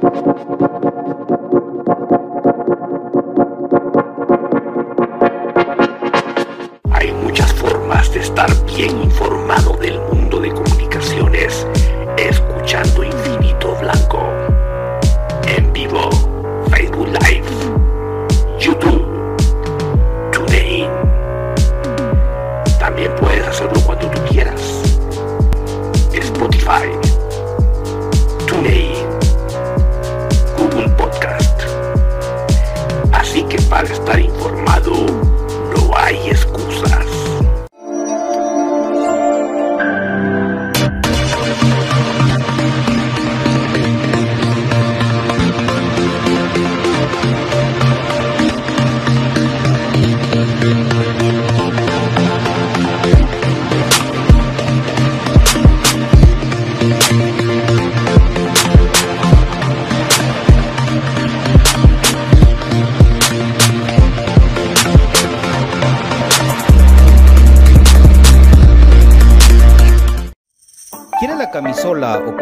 Hay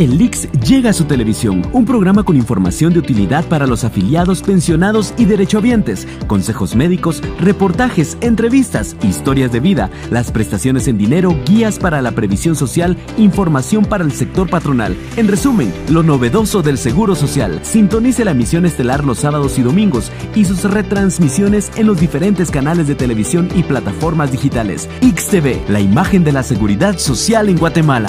El Lix llega a su televisión, un programa con información de utilidad para los afiliados, pensionados y derechohabientes, consejos médicos, reportajes, entrevistas, historias de vida, las prestaciones en dinero, guías para la previsión social, información para el sector patronal. En resumen, lo novedoso del Seguro Social. Sintonice la emisión estelar los sábados y domingos y sus retransmisiones en los diferentes canales de televisión y plataformas digitales. XTV, la imagen de la seguridad social en Guatemala.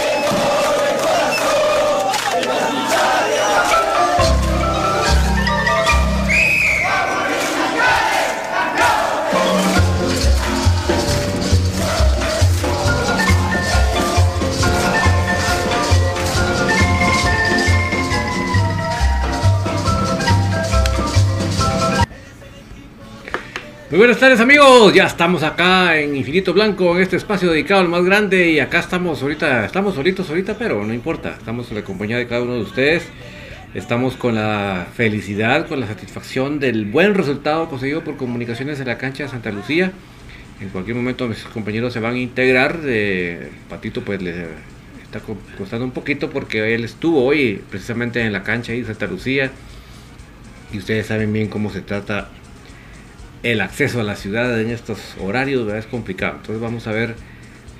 Muy buenas tardes amigos, ya estamos acá en Infinito Blanco, en este espacio dedicado al más grande y acá estamos ahorita, estamos solitos ahorita, pero no importa, estamos en la compañía de cada uno de ustedes, estamos con la felicidad, con la satisfacción del buen resultado conseguido por comunicaciones en la cancha de Santa Lucía. En cualquier momento mis compañeros se van a integrar, de Patito pues le está costando un poquito porque él estuvo hoy precisamente en la cancha ahí de Santa Lucía. Y ustedes saben bien cómo se trata el acceso a la ciudad en estos horarios es complicado. Entonces vamos a ver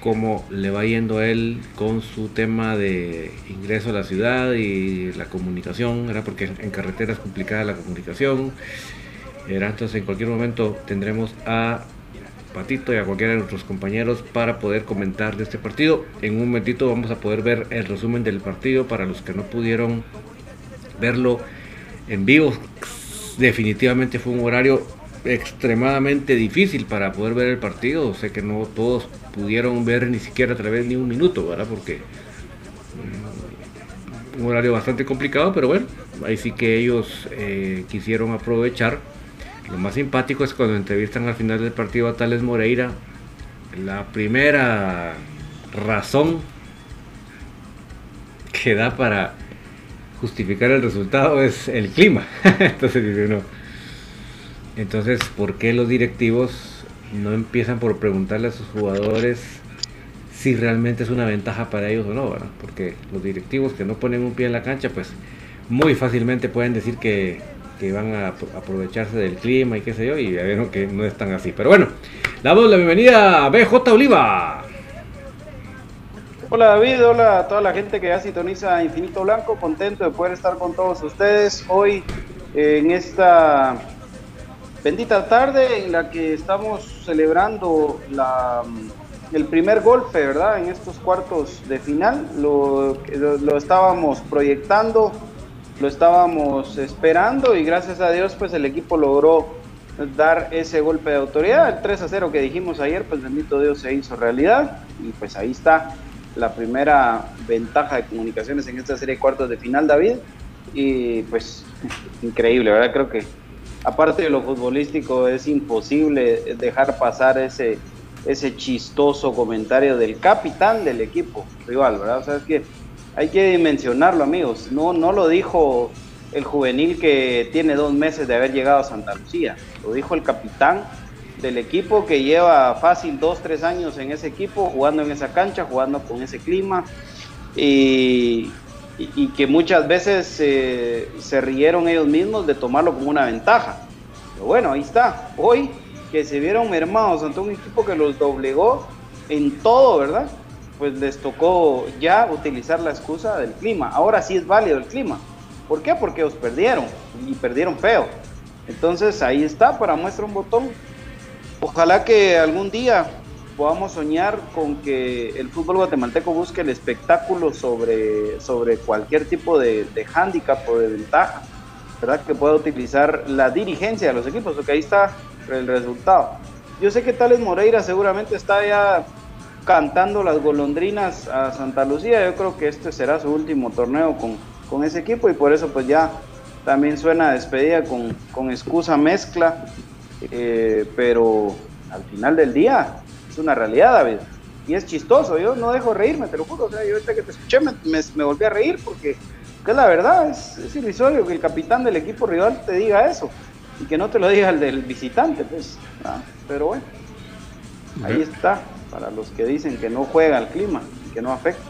cómo le va yendo él con su tema de ingreso a la ciudad y la comunicación, ¿verdad? porque en carretera es complicada la comunicación. Entonces en cualquier momento tendremos a Patito y a cualquiera de nuestros compañeros para poder comentar de este partido. En un momentito vamos a poder ver el resumen del partido para los que no pudieron verlo en vivo. Definitivamente fue un horario extremadamente difícil para poder ver el partido. Sé que no todos pudieron ver ni siquiera a través de un minuto, ¿verdad? Porque mm, un horario bastante complicado, pero bueno, ahí sí que ellos eh, quisieron aprovechar. Lo más simpático es cuando entrevistan al final del partido a Tales Moreira. La primera razón que da para justificar el resultado es el clima. Entonces dice uno entonces, ¿por qué los directivos no empiezan por preguntarle a sus jugadores si realmente es una ventaja para ellos o no? Porque los directivos que no ponen un pie en la cancha, pues muy fácilmente pueden decir que, van a aprovecharse del clima y qué sé yo, y ya vieron que no es tan así. Pero bueno, damos la bienvenida a BJ Oliva. Hola David, hola a toda la gente que ya sintoniza Infinito Blanco, contento de poder estar con todos ustedes hoy en esta Bendita tarde en la que estamos celebrando el primer golpe, ¿verdad? En estos cuartos de final. Lo, lo, estábamos proyectando, lo estábamos esperando y gracias a Dios pues el equipo logró dar ese golpe de autoridad. El 3 a 0 que dijimos ayer, pues bendito Dios se hizo realidad y pues ahí está la primera ventaja de comunicaciones en esta serie de cuartos de final, David. Y pues increíble, ¿verdad? Creo que aparte de lo futbolístico, es imposible dejar pasar ese, ese chistoso comentario del capitán del equipo rival, ¿verdad? O sea, es que hay que dimensionarlo, amigos. No, no lo dijo el juvenil que tiene dos meses de haber llegado a Santa Lucía, lo dijo el capitán del equipo que lleva fácil dos, tres años en ese equipo, jugando en esa cancha, jugando con ese clima. Y, y, que muchas veces eh, se rieron ellos mismos de tomarlo como una ventaja. Pero bueno, ahí está. Hoy que se vieron mermados ante un equipo que los doblegó en todo, ¿verdad? Pues les tocó ya utilizar la excusa del clima. Ahora sí es válido el clima. ¿Por qué? Porque ellos perdieron y perdieron feo. Entonces ahí está para muestra un botón. Ojalá que algún día podamos soñar con que el fútbol guatemalteco busque el espectáculo sobre, sobre cualquier tipo de, de hándicap o de ventaja, ¿verdad? Que pueda utilizar la dirigencia de los equipos, porque ahí está el resultado. Yo sé que Tales Moreira seguramente está ya cantando las golondrinas a Santa Lucía, yo creo que este será su último torneo con, con ese equipo y por eso pues ya también suena despedida con, con excusa mezcla, eh, pero al final del día es una realidad, David. Y es chistoso, yo no dejo reírme, te lo juro. O sea, yo ahorita que te escuché me, me, volví a reír porque, es la verdad, es, es, irrisorio que el capitán del equipo rival te diga eso y que no te lo diga el del visitante, pues. Pero bueno, ahí está, para los que dicen que no juega el clima y que no afecta.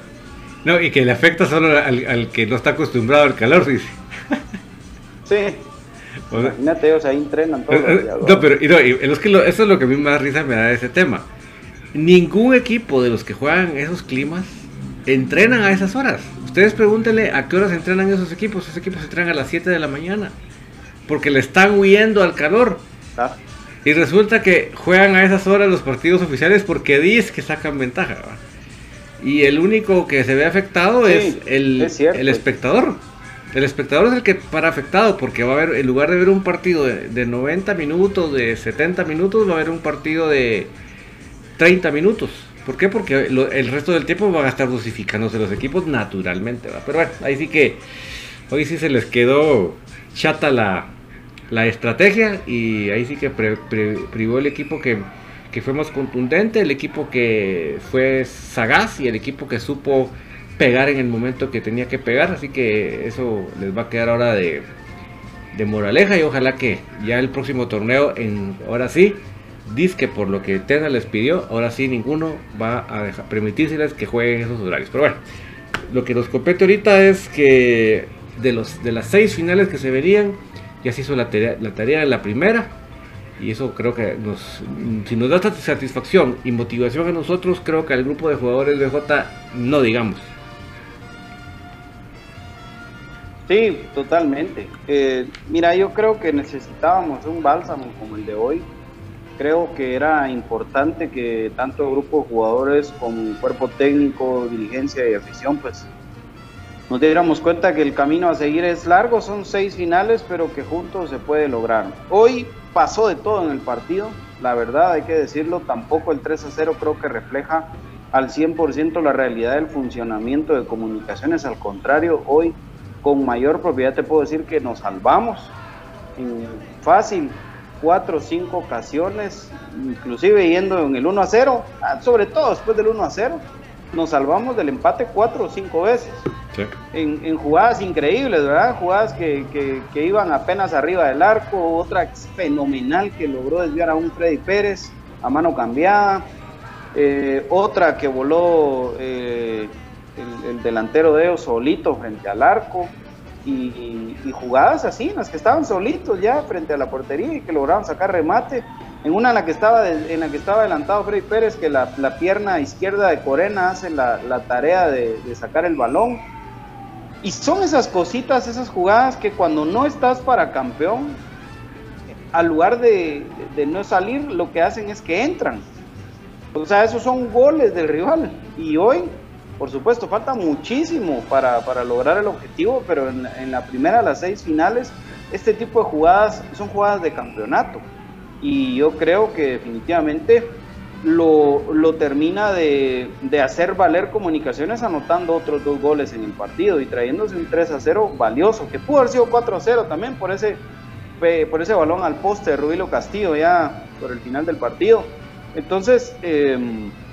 No, y que le afecta solo al, al que no está acostumbrado al calor, dice. Sí. O sea, Imagínate, ellos ahí entrenan todos Eh, los eh, días. No, pero y no, y es que lo- eso es lo que a mí más risa me da de ese tema. Ningún equipo de los que juegan esos climas entrenan a esas horas. Ustedes pregúntenle a qué horas entrenan esos equipos. Esos equipos entrenan a las 7 de la mañana. Porque le están huyendo al calor. Ah, Y resulta que juegan a esas horas los partidos oficiales porque dice que sacan ventaja. Y el único que se ve afectado Sí, es, el, es el espectador. El espectador es el que para afectado porque va a haber, en lugar de ver un partido de, de 90 minutos, de 70 minutos, va a haber un partido de 30 minutos. ¿Por qué? Porque el resto del tiempo van a estar dosificándose los equipos naturalmente. ¿va? Pero bueno, ahí sí que hoy sí se les quedó chata la, la estrategia y ahí sí que privó el equipo que, que fue más contundente, el equipo que fue sagaz y el equipo que supo pegar en el momento que tenía que pegar. Así que eso les va a quedar ahora de, de moraleja y ojalá que ya el próximo torneo, en, ahora sí, dice que por lo que Tena les pidió, ahora sí ninguno va a dejar, permitírseles que jueguen esos horarios. Pero bueno, lo que nos compete ahorita es que de, los, de las seis finales que se verían, ya se hizo la tarea, la tarea de la primera. Y eso creo que nos, si nos da sat- satisfacción y motivación a nosotros, creo que al grupo de jugadores de J no digamos. Sí, totalmente. Eh, mira, yo creo que necesitábamos un bálsamo como el de hoy. Creo que era importante que tanto grupo de jugadores como cuerpo técnico, dirigencia y afición, pues nos diéramos cuenta que el camino a seguir es largo, son seis finales, pero que juntos se puede lograr. Hoy pasó de todo en el partido, la verdad hay que decirlo, tampoco el 3 a 0 creo que refleja al 100% la realidad del funcionamiento de comunicaciones, al contrario, hoy con mayor propiedad te puedo decir que nos salvamos fácil cuatro o cinco ocasiones, inclusive yendo en el 1 a 0, ah, sobre todo después del 1 a 0, nos salvamos del empate cuatro o cinco veces. En, en jugadas increíbles, ¿verdad? Jugadas que, que- que iban apenas arriba del arco, otra fenomenal que logró desviar a un Freddy Pérez a mano cambiada, eh, otra que voló eh, el, el delantero de ellos solito frente al arco, y, jugadas así, en las que estaban solitos ya frente a la portería y que lograron sacar remate. En una en la que estaba, en la que estaba adelantado Freddy Pérez, que la, pierna izquierda de Corena hace la, tarea de, de sacar el balón. Y son esas cositas, esas jugadas que cuando no estás para campeón, al lugar de, de no salir, lo que hacen es que entran. O sea, esos son goles del rival. Y hoy, por supuesto, falta muchísimo para, para lograr el objetivo, pero en, la- primera de las seis finales, este tipo de jugadas son jugadas de campeonato. Y yo creo que definitivamente lo, lo termina de, de hacer valer comunicaciones anotando otros dos goles en el partido y trayéndose un 3 a 0 valioso, que pudo haber sido 4 a 0 también por ese, por ese balón al poste de Rubilo Castillo ya por el final del partido. Entonces, eh,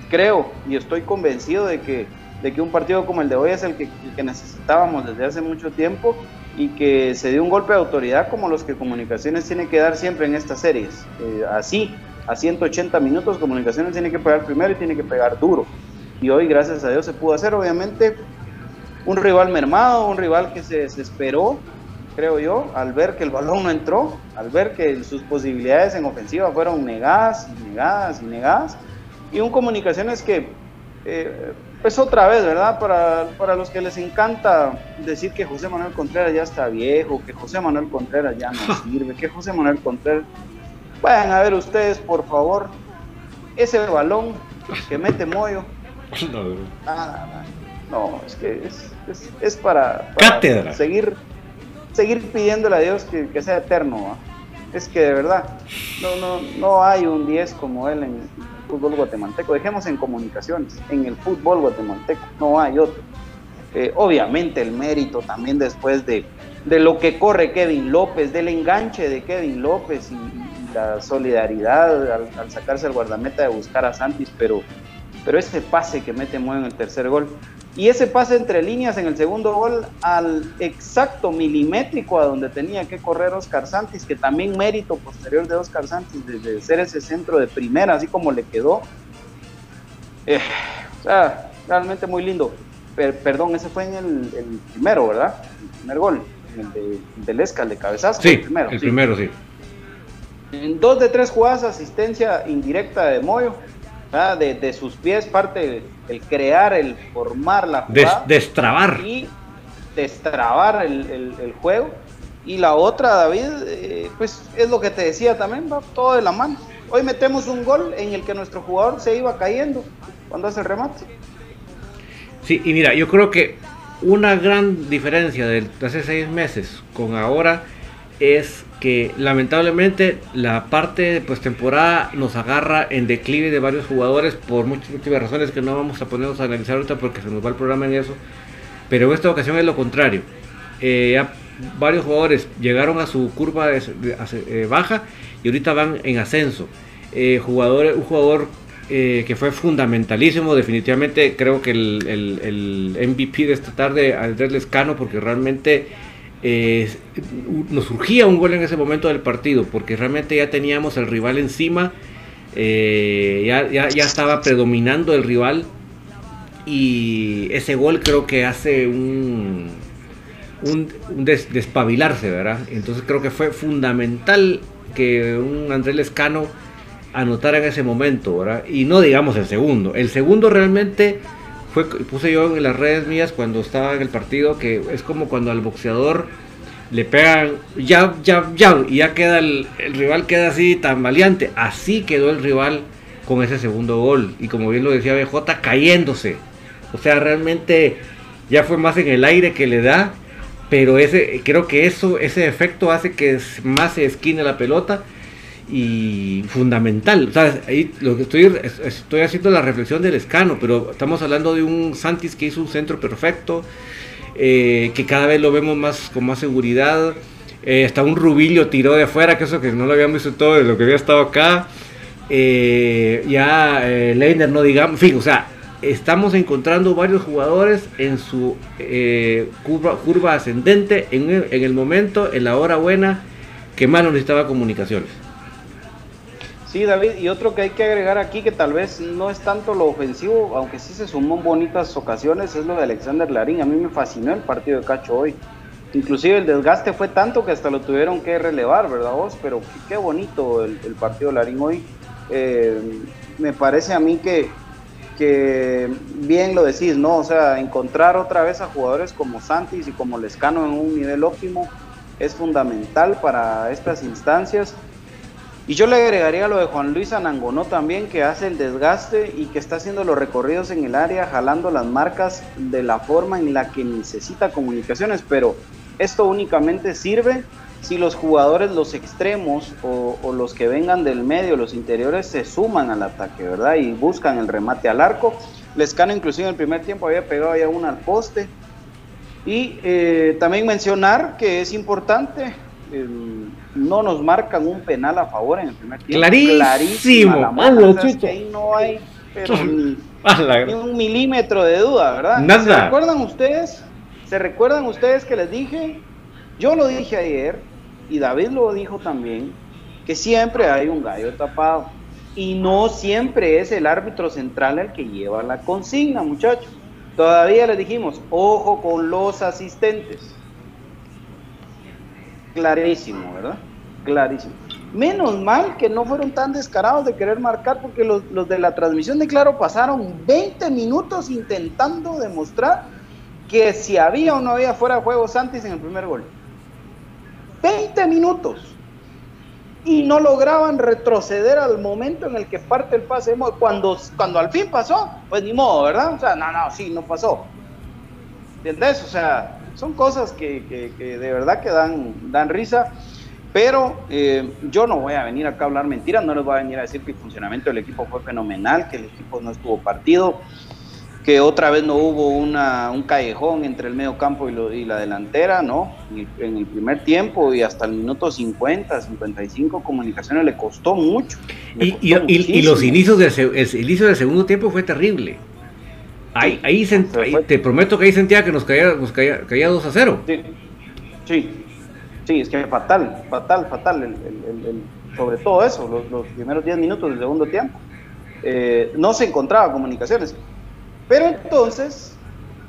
creo y estoy convencido de que, de que un partido como el de hoy es el que, el que necesitábamos desde hace mucho tiempo y que se dio un golpe de autoridad como los que Comunicaciones tiene que dar siempre en estas series. Eh, así, a 180 minutos, Comunicaciones tiene que pegar primero y tiene que pegar duro. Y hoy, gracias a Dios, se pudo hacer, obviamente, un rival mermado, un rival que se desesperó, creo yo, al ver que el balón no entró, al ver que sus posibilidades en ofensiva fueron negadas, y negadas y negadas, y un Comunicaciones que, eh, pues otra vez, ¿verdad? Para, para los que les encanta decir que José Manuel Contreras ya está viejo, que José Manuel Contreras ya no sirve, que José Manuel Contreras... Vayan a ver ustedes, por favor, ese balón que mete Moyo. Ah, no, es que es, es, es para, seguir seguir pidiéndole a Dios que, que sea eterno. ¿va? Es que de verdad, no, no, no hay un 10 como él en fútbol guatemalteco. Dejemos en comunicaciones, en el fútbol guatemalteco, no hay otro. Eh, obviamente el mérito también después de, de lo que corre Kevin López, del enganche de Kevin López y, y la solidaridad al, sacarse el guardameta de buscar a Santis, pero, pero ese pase que mete Moyo en el tercer gol y ese pase entre líneas en el segundo gol al exacto milimétrico a donde tenía que correr Oscar Santis, que también mérito posterior de Oscar Santis de ser ese centro de primera, así como le quedó. Eh, o sea, realmente muy lindo. perdón, ese fue en el, el, primero, ¿verdad? El primer gol, el de, del Esca, el de cabezazo. Sí, el primero, el sí. primero, sí. En dos de tres jugadas, asistencia indirecta de Moyo, de, de, sus pies parte el, crear, el formar la jugada. destrabar. Y destrabar el, el, el, juego. Y la otra, David, eh, pues es lo que te decía también, va todo de la mano. Hoy metemos un gol en el que nuestro jugador se iba cayendo cuando hace el remate. Sí, y mira, yo creo que una gran diferencia de hace seis meses con ahora es que lamentablemente la parte pues temporada nos agarra en declive de varios jugadores por muchas, múltiples razones que no vamos a ponernos a analizar ahorita porque se nos va el programa en eso. Pero en esta ocasión es lo contrario. Eh, varios jugadores llegaron a su curva de, eh, baja y ahorita van en ascenso. Eh, jugador, un jugador eh, que fue fundamentalísimo, definitivamente creo que el, el, MVP de esta tarde, Andrés Lescano, porque realmente eh, nos surgía un gol en ese momento del partido, porque realmente ya teníamos el rival encima, ya, ya, ya estaba predominando el rival y ese gol creo que hace un un, despabilarse, ¿verdad? Entonces creo que fue fundamental que un Andrés Lescano anotara en ese momento, ¿verdad? Y no digamos el segundo. El segundo realmente puse yo en las redes mías cuando estaba en el partido, que es como cuando al boxeador le pegan ya, ya, ya, y ya queda el, el rival queda así tan valiente. Así quedó el rival con ese segundo gol. Y como bien lo decía BJ, cayéndose. O sea, realmente ya fue más en el aire que le da pero ese creo que eso ese efecto hace que más se esquine la pelota y fundamental. O sea, ahí lo que estoy estoy haciendo la reflexión del escano, pero estamos hablando de un Santis que hizo un centro perfecto, eh, que cada vez lo vemos más con más seguridad. Eh, hasta un Rubillo tiró de afuera, que eso que no lo habíamos visto todo de lo que había estado acá. Eh, ya Leiner, no digamos, en fin, o sea, estamos encontrando varios jugadores en su curva, ascendente en el, momento, en la hora buena, que más necesitaba comunicaciones. Sí, David, y otro que hay que agregar aquí, que tal vez no es tanto lo ofensivo, aunque sí se sumó en bonitas ocasiones, es lo de Alexander Larín. A mí me fascinó el partido de Cacho hoy. Inclusive el desgaste fue tanto que hasta lo tuvieron que relevar, ¿verdad vos? Pero qué, bonito el, partido de Larín hoy. Eh, me parece a mí que, que bien lo decís, ¿no? O sea, encontrar otra vez a jugadores como Santis y como Lescano en un nivel óptimo es fundamental para estas instancias. Y yo le agregaría lo de Juan Luis Anangonó también, que hace el desgaste y que está haciendo los recorridos en el área, jalando las marcas de la forma en la que necesita comunicaciones, pero esto únicamente sirve si los jugadores, los extremos o, los que vengan del medio, los interiores, se suman al ataque, ¿verdad? Y buscan el remate al arco. Lescano inclusive en el primer tiempo había pegado ya una al poste. Y eh, también mencionar que es importante, no nos marcan un penal a favor en el primer tiempo. Clarísimo, ahí no hay ni, un milímetro de duda, ¿verdad? Nada. ¿Se recuerdan ustedes? ¿Se recuerdan ustedes que les dije? Yo lo dije ayer, y David lo dijo también, que siempre hay un gallo tapado. Y no siempre es el árbitro central el que lleva la consigna, muchachos. Todavía les dijimos, ojo con los asistentes. Clarísimo, ¿verdad? Clarísimo. Menos mal que no fueron tan descarados de querer marcar porque los, los, de la transmisión de Claro pasaron 20 minutos intentando demostrar que si había o no había fuera de juego Santis en el primer gol. 20 minutos y no lograban retroceder al momento en el que parte el pase. Cuando, cuando al fin pasó, pues ni modo, ¿verdad? O sea, no, no, sí, no pasó. ¿Entiendes? O sea, son cosas que, que, de verdad que dan, dan risa. Pero eh, yo no voy a venir acá a hablar mentiras, no les voy a venir a decir que el funcionamiento del equipo fue fenomenal, que el equipo no estuvo partido que otra vez no hubo una, un callejón entre el medio campo y, la delantera, ¿no? En el primer tiempo y hasta el minuto 50, 55, comunicaciones le costó mucho. y, los inicios del, el inicio del segundo tiempo fue terrible. Ahí, ahí, te prometo que ahí sentía que nos caía, nos caía, caía 2 a 0. Sí, sí, es que fatal, fatal, fatal, sobre todo eso, los, primeros 10 minutos del segundo tiempo. Eh, no se encontraba comunicaciones. Pero entonces,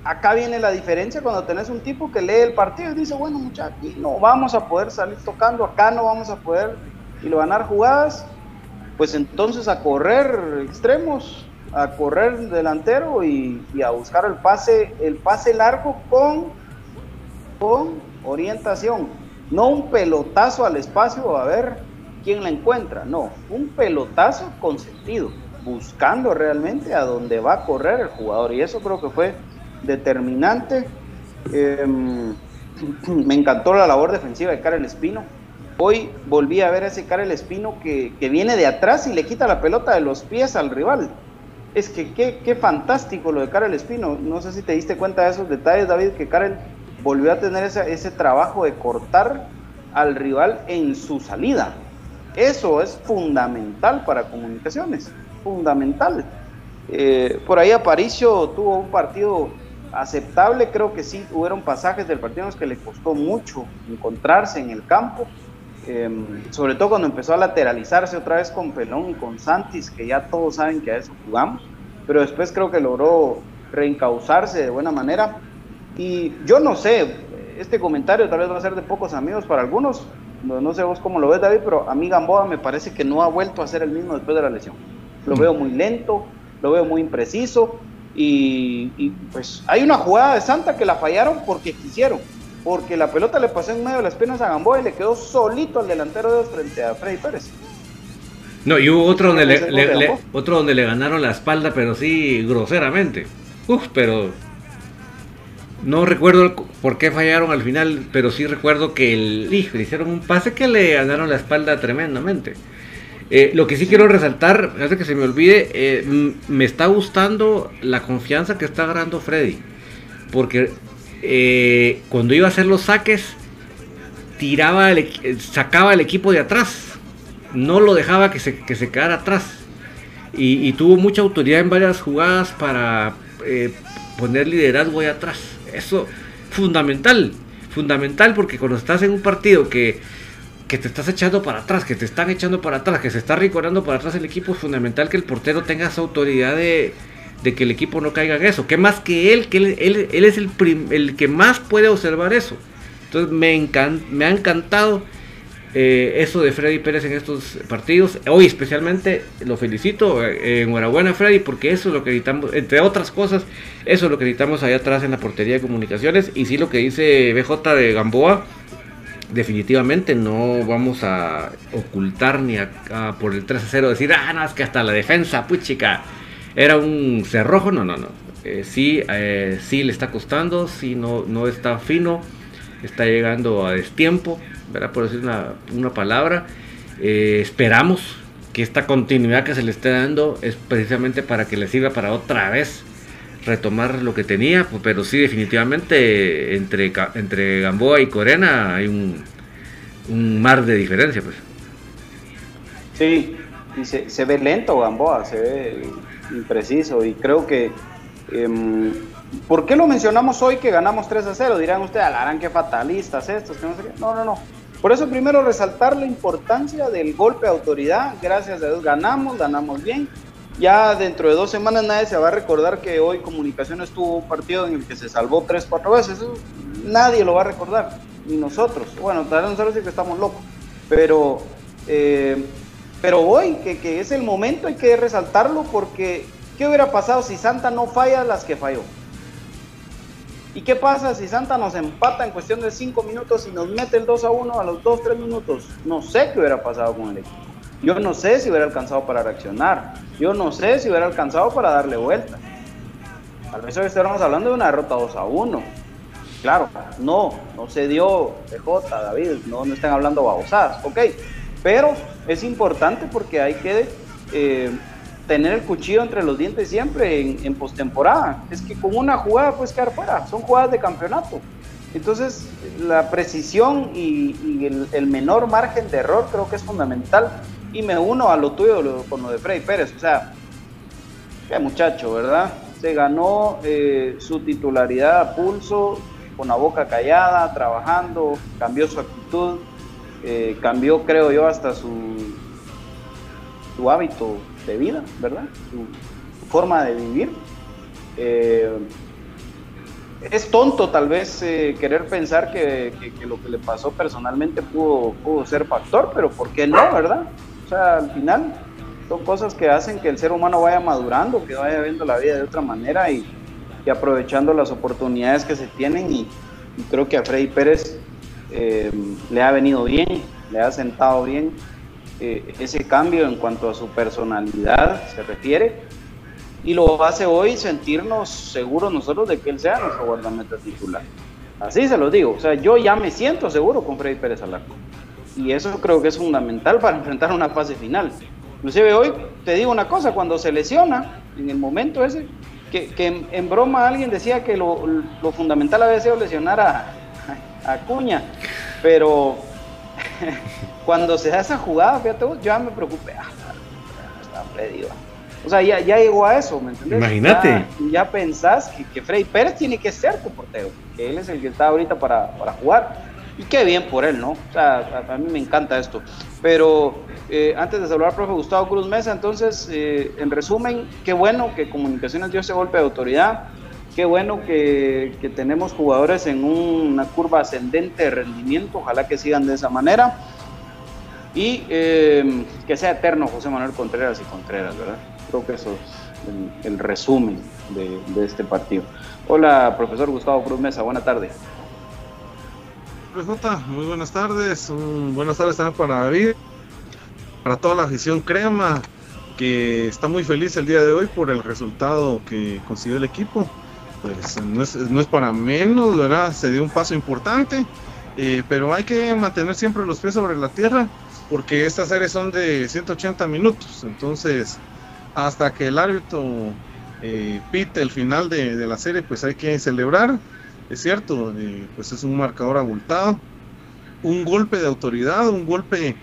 acá viene la diferencia cuando tenés un tipo que lee el partido y dice, bueno muchachos, no vamos a poder salir tocando, acá no vamos a poder y lo ganar jugadas, pues entonces a correr extremos, a correr delantero y, y, a buscar el pase, el pase largo con, con orientación, no un pelotazo al espacio a ver quién la encuentra, no, un pelotazo con sentido, buscando realmente a dónde va a correr el jugador y eso creo que fue determinante. Em, me encantó la labor defensiva de Karel Espino. Hoy volví a ver a ese Karel Espino que, que, viene de atrás y le quita la pelota de los pies al rival. Es que qué, qué fantástico lo de Karel Espino. No sé si te diste cuenta de esos detalles, David, que Karel volvió a tener ese, ese trabajo de cortar al rival en su salida. Eso es fundamental para comunicaciones, fundamental. Eh, por ahí Aparicio tuvo un partido aceptable, creo que sí, hubieron pasajes del partido en los que le costó mucho encontrarse en el campo, eh, sobre todo cuando empezó a lateralizarse otra vez con Pelón y con Santis, que ya todos saben que a eso jugamos, pero después creo que logró reencauzarse de buena manera. Y yo no sé, este comentario tal vez va a ser de pocos amigos para algunos, no, no sé vos cómo lo ves David, pero a mí Gamboa me parece que no ha vuelto a ser el mismo después de la lesión. Lo veo muy lento, lo veo muy impreciso, y, y, pues hay una jugada de Santa que la fallaron porque quisieron, porque la pelota le pasó en medio de las piernas a Gamboa y le quedó solito al delantero de frente a Freddy Pérez. No, y hubo otro donde, le, le, le, otro donde le ganaron la espalda, pero sí groseramente. Uf, pero no recuerdo por qué fallaron al final, pero sí recuerdo que el, hijo, le hicieron un pase que le ganaron la espalda tremendamente. Eh, lo que sí quiero resaltar, antes que se me olvide, eh, me está gustando la confianza que está agarrando Freddy. Porque eh, cuando iba a hacer los saques, tiraba el, sacaba el equipo de atrás. No lo dejaba que se, que se quedara atrás. Y, y, tuvo mucha autoridad en varias jugadas para poner liderazgo ahí atrás. Eso, fundamental. Fundamental porque cuando estás en un partido que que te estás echando para atrás, que te están echando para atrás, que se está ricorando para atrás el equipo, es fundamental que el portero tenga esa autoridad de, de que el equipo no caiga en eso. Que más que él, que él, él, es el, prim, el, que más puede observar eso. Entonces me, encan, me ha encantado eh, eso de Freddy Pérez en estos partidos. Hoy especialmente lo felicito. Eh, enhorabuena Freddy porque eso es lo que necesitamos, entre otras cosas, eso es lo que necesitamos allá atrás en la portería de comunicaciones. Y sí lo que dice BJ de Gamboa definitivamente no vamos a ocultar ni a, por el 3 a 0 decir, ah, no, es que hasta la defensa, puchica, era un cerrojo, no, no, no. Eh, sí, eh, sí le está costando, sí no, no está fino, está llegando a destiempo, ¿verdad? Por decir una, una palabra. Eh, esperamos que esta continuidad que se le esté dando es precisamente para que le sirva para otra vez retomar lo que tenía, pues, pero sí definitivamente entre, entre Gamboa y Corena hay un, un mar de diferencia. pues Sí, y se, se, ve lento Gamboa, se ve impreciso y creo que... Eh, ¿Por qué lo mencionamos hoy que ganamos 3 a 0? Dirán ustedes, alarán que fatalistas estos, que no sé qué. No, no, no. Por eso primero resaltar la importancia del golpe de autoridad. Gracias a Dios ganamos, ganamos bien ya dentro de dos semanas nadie se va a recordar que hoy Comunicaciones tuvo un partido en el que se salvó tres, cuatro veces. Eso nadie lo va a recordar, ni nosotros. Bueno, tal vez nosotros sí que estamos locos. Pero, eh, pero hoy, que, que, es el momento, hay que resaltarlo porque ¿qué hubiera pasado si Santa no falla las que falló? ¿Y qué pasa si Santa nos empata en cuestión de cinco minutos y nos mete el 2 a 1 a los 2, 3 minutos? No sé qué hubiera pasado con el equipo. Yo no sé si hubiera alcanzado para reaccionar. Yo no sé si hubiera alcanzado para darle vuelta. Tal vez hoy estuviéramos hablando de una derrota 2 a 1. Claro, no, no se dio PJ, David, no, no están hablando babosadas, ok. Pero es importante porque hay que eh, tener el cuchillo entre los dientes siempre en, postemporada. Es que con una jugada puedes quedar fuera, son jugadas de campeonato. Entonces, la precisión y, el, menor margen de error creo que es fundamental y me uno a lo tuyo lo, con lo de Freddy Pérez. O sea, qué muchacho, ¿verdad? Se ganó eh, su titularidad a pulso, con la boca callada, trabajando, cambió su actitud, eh, cambió, creo yo, hasta su, su hábito de vida, ¿verdad? Su, forma de vivir. Eh, es tonto tal vez eh, querer pensar que, que, lo que le pasó personalmente pudo, pudo ser factor, pero ¿por qué no, verdad? O sea, al final son cosas que hacen que el ser humano vaya madurando, que vaya viendo la vida de otra manera y, y aprovechando las oportunidades que se tienen y, creo que a Freddy Pérez eh, le ha venido bien, le ha sentado bien eh, ese cambio en cuanto a su personalidad se refiere y lo hace hoy sentirnos seguros nosotros de que él sea nuestro guardameta titular. Así se lo digo, o sea, yo ya me siento seguro con Freddy Pérez Alarco. Y eso creo que es fundamental para enfrentar una fase final. Inclusive hoy te digo una cosa, cuando se lesiona, en el momento ese, que, en, broma alguien decía que lo, fundamental había sido lesionar a, a Cuña, pero cuando se da esa jugada, fíjate yo ya me preocupé, ah, está o sea, ya, ya llegó a eso, ¿me entiendes? Imagínate. Ya, pensás que, que Freddy Pérez tiene que ser tu portero, que él es el que está ahorita para, para jugar. Y qué bien por él, ¿no? O sea, a, mí me encanta esto. Pero eh, antes de saludar al profe Gustavo Cruz Mesa, entonces, eh, en resumen, qué bueno que Comunicaciones dio ese golpe de autoridad. Qué bueno que, que tenemos jugadores en una curva ascendente de rendimiento. Ojalá que sigan de esa manera. Y eh, que sea eterno José Manuel Contreras y Contreras, ¿verdad? Creo que eso es el, resumen de, este partido. Hola, profesor Gustavo Cruz Mesa, buena tarde. Profesor, muy buenas tardes. buenas tardes también para David, para toda la afición crema, que está muy feliz el día de hoy por el resultado que consiguió el equipo. Pues no es, no es para menos, ¿verdad? Se dio un paso importante, eh, pero hay que mantener siempre los pies sobre la tierra, porque estas series son de 180 minutos, entonces hasta que el árbitro eh, pite el final de, la serie, pues hay que celebrar. Es cierto, eh, pues es un marcador abultado, un golpe de autoridad, un golpe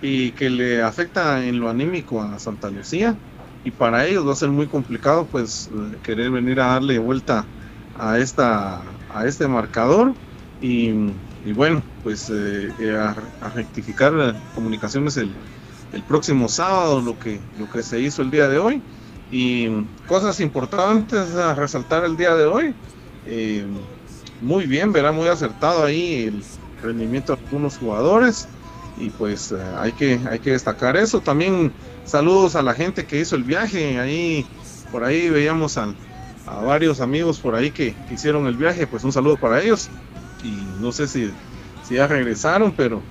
y que le afecta en lo anímico a Santa Lucía y para ellos va a ser muy complicado pues querer venir a darle vuelta a esta a este marcador y, bueno pues eh, a, rectificar comunicaciones el, el próximo sábado, lo que, lo que se hizo el día de hoy. Y cosas importantes a resaltar el día de hoy. Eh, muy bien, verá muy acertado ahí el rendimiento de algunos jugadores. Y pues eh, hay, que, hay que destacar eso. También saludos a la gente que hizo el viaje. Ahí, por ahí veíamos a, a varios amigos por ahí que, hicieron el viaje. Pues un saludo para ellos. Y no sé si, si ya regresaron, pero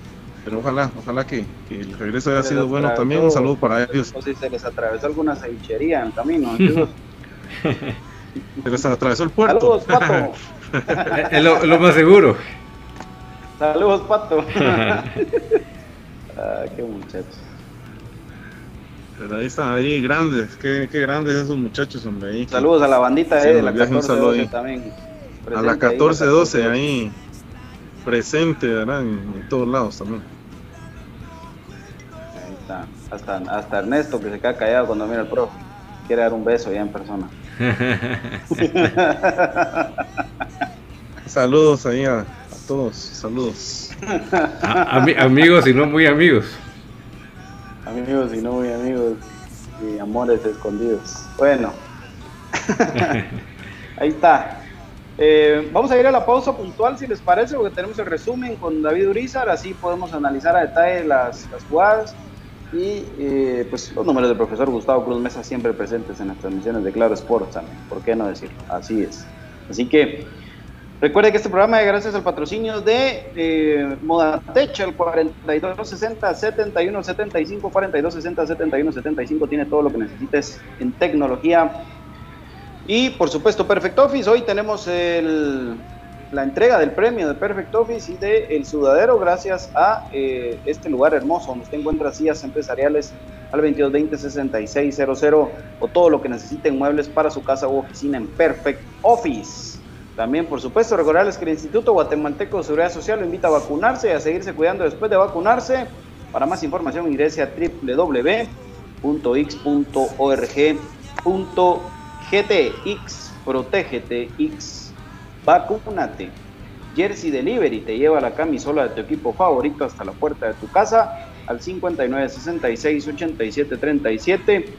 pero ojalá, ojalá que, el regreso haya sido bueno también. Un saludo para ellos. O si se les atravesó alguna cevichería en el camino. se les atravesó el puerto. Saludos, Pato. es lo, más seguro. Saludos, Pato. ah, qué muchachos. Pero ahí están, ahí grandes, qué, qué grandes esos muchachos, hombre. Ahí, Saludos a la bandita eh, de la 14-12 también. A la 14-12 ahí, presente, ¿verdad? en todos lados también. Hasta, hasta Ernesto que se queda callado cuando mira al profe. Quiere dar un beso ya en persona. saludos ahí a, todos, saludos. amigos y no muy amigos. Amigos y no muy amigos. Y amores escondidos. Bueno. ahí está. Eh, vamos a ir a la pausa puntual si les parece, porque tenemos el resumen con David Urizar, así podemos analizar a detalle las, las jugadas y eh, pues los números del profesor Gustavo Cruz Mesa siempre presentes en las transmisiones de Claro Sports también, ¿por qué no decirlo? Así es. Así que recuerde que este programa es gracias al patrocinio de eh, Modatech, el 4260-7175, 4260-7175, tiene todo lo que necesites en tecnología. Y por supuesto Perfect Office, hoy tenemos el la entrega del premio de Perfect Office y de El Sudadero gracias a eh, este lugar hermoso donde usted encuentra sillas empresariales al 2220-6600 o todo lo que necesiten muebles para su casa u oficina en Perfect Office. También, por supuesto, recordarles que el Instituto Guatemalteco de Seguridad Social lo invita a vacunarse y a seguirse cuidando después de vacunarse. Para más información ingrese a www.x.org.gtx. Protégete, X. Jersey Delivery te lleva la camisola de tu equipo favorito hasta la puerta de tu casa al 59 66 87 37.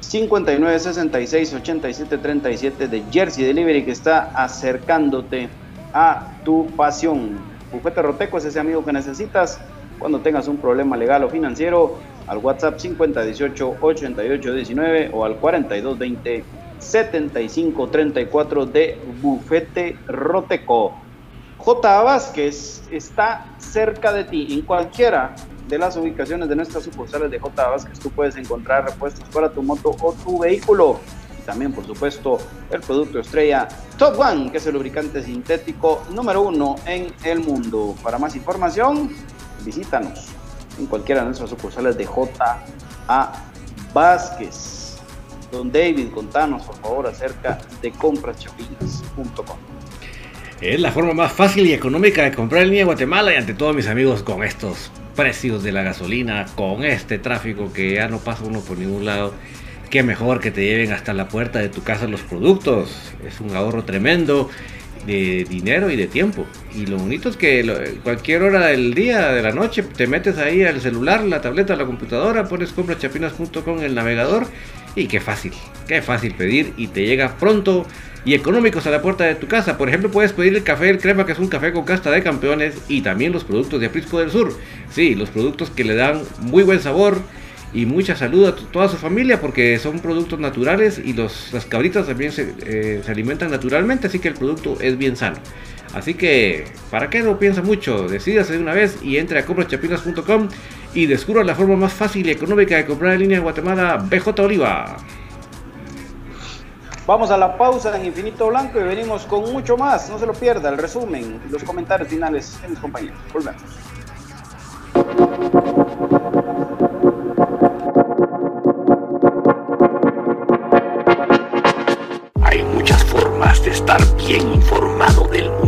59 66 87 37 de Jersey Delivery que está acercándote a tu pasión. Bufete Roteco es ese amigo que necesitas cuando tengas un problema legal o financiero al WhatsApp 5018 8819 o al 4220 7534 de Bufete Roteco. J. Vázquez está cerca de ti en cualquiera de las ubicaciones de nuestras sucursales de J. Vázquez. Tú puedes encontrar repuestos para tu moto o tu vehículo. Y también, por supuesto, el producto estrella Top One, que es el lubricante sintético número uno en el mundo. Para más información, visítanos en cualquiera de nuestras sucursales de J. Vázquez. Don David, contanos por favor acerca de compraschapinas.com. Es la forma más fácil y económica de comprar en línea en Guatemala y ante todo mis amigos con estos precios de la gasolina, con este tráfico que ya no pasa uno por ningún lado. Qué mejor que te lleven hasta la puerta de tu casa los productos. Es un ahorro tremendo de dinero y de tiempo. Y lo bonito es que cualquier hora del día, de la noche, te metes ahí al celular, la tableta, la computadora, pones comprachapinas.com en el navegador y qué fácil, qué fácil pedir y te llega pronto y económicos a la puerta de tu casa. Por ejemplo, puedes pedir el café El Crema, que es un café con casta de campeones, y también los productos de Aprisco del Sur. Sí, los productos que le dan muy buen sabor y mucha salud a to- toda su familia porque son productos naturales y los, las cabritas también se, eh, se alimentan naturalmente, así que el producto es bien sano. Así que, ¿para qué no piensa mucho? Decídase de una vez y entre a comprachapinas.com y descubra la forma más fácil y económica de comprar en línea en Guatemala, BJ Oliva. Vamos a la pausa en Infinito Blanco y venimos con mucho más. No se lo pierda, el resumen y los comentarios finales de mis compañeros. Volvemos. Hay muchas formas de estar bien informado del mundo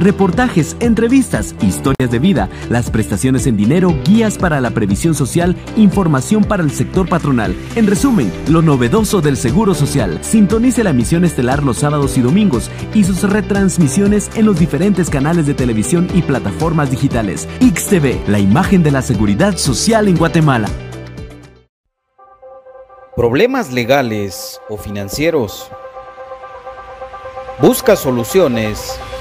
reportajes, entrevistas, historias de vida, las prestaciones en dinero, guías para la previsión social, información para el sector patronal. En resumen, lo novedoso del Seguro Social. Sintonice la emisión estelar los sábados y domingos y sus retransmisiones en los diferentes canales de televisión y plataformas digitales. XTV, la imagen de la seguridad social en Guatemala. ¿Problemas legales o financieros? Busca soluciones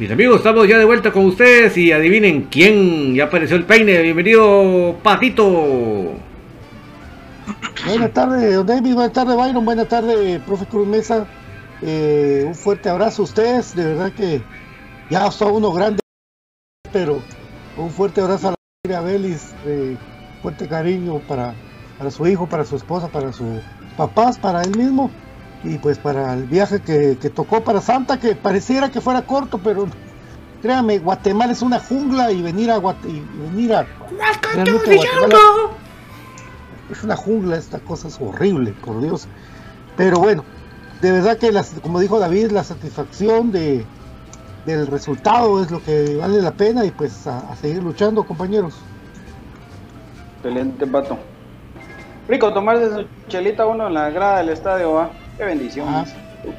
Mis amigos, estamos ya de vuelta con ustedes y adivinen quién ya apareció el peine. Bienvenido, Patito. Buenas tardes, don David. Buenas tardes, Byron. Buenas tardes, profe Cruz Mesa. Eh, un fuerte abrazo a ustedes. De verdad que ya son unos grandes, pero un fuerte abrazo a la familia Belis. Eh, fuerte cariño para, para su hijo, para su esposa, para sus papás, para él mismo. Y pues para el viaje que, que tocó para Santa, que pareciera que fuera corto, pero créame, Guatemala es una jungla y venir a Guate, y venir a realmente Guatemala es una jungla, esta cosa es horrible, por Dios. Pero bueno, de verdad que las, como dijo David, la satisfacción de, del resultado es lo que vale la pena y pues a, a seguir luchando, compañeros. Excelente, pato. Rico tomarse su chelita uno en la grada del estadio, ¿va? Qué bendición. Ah,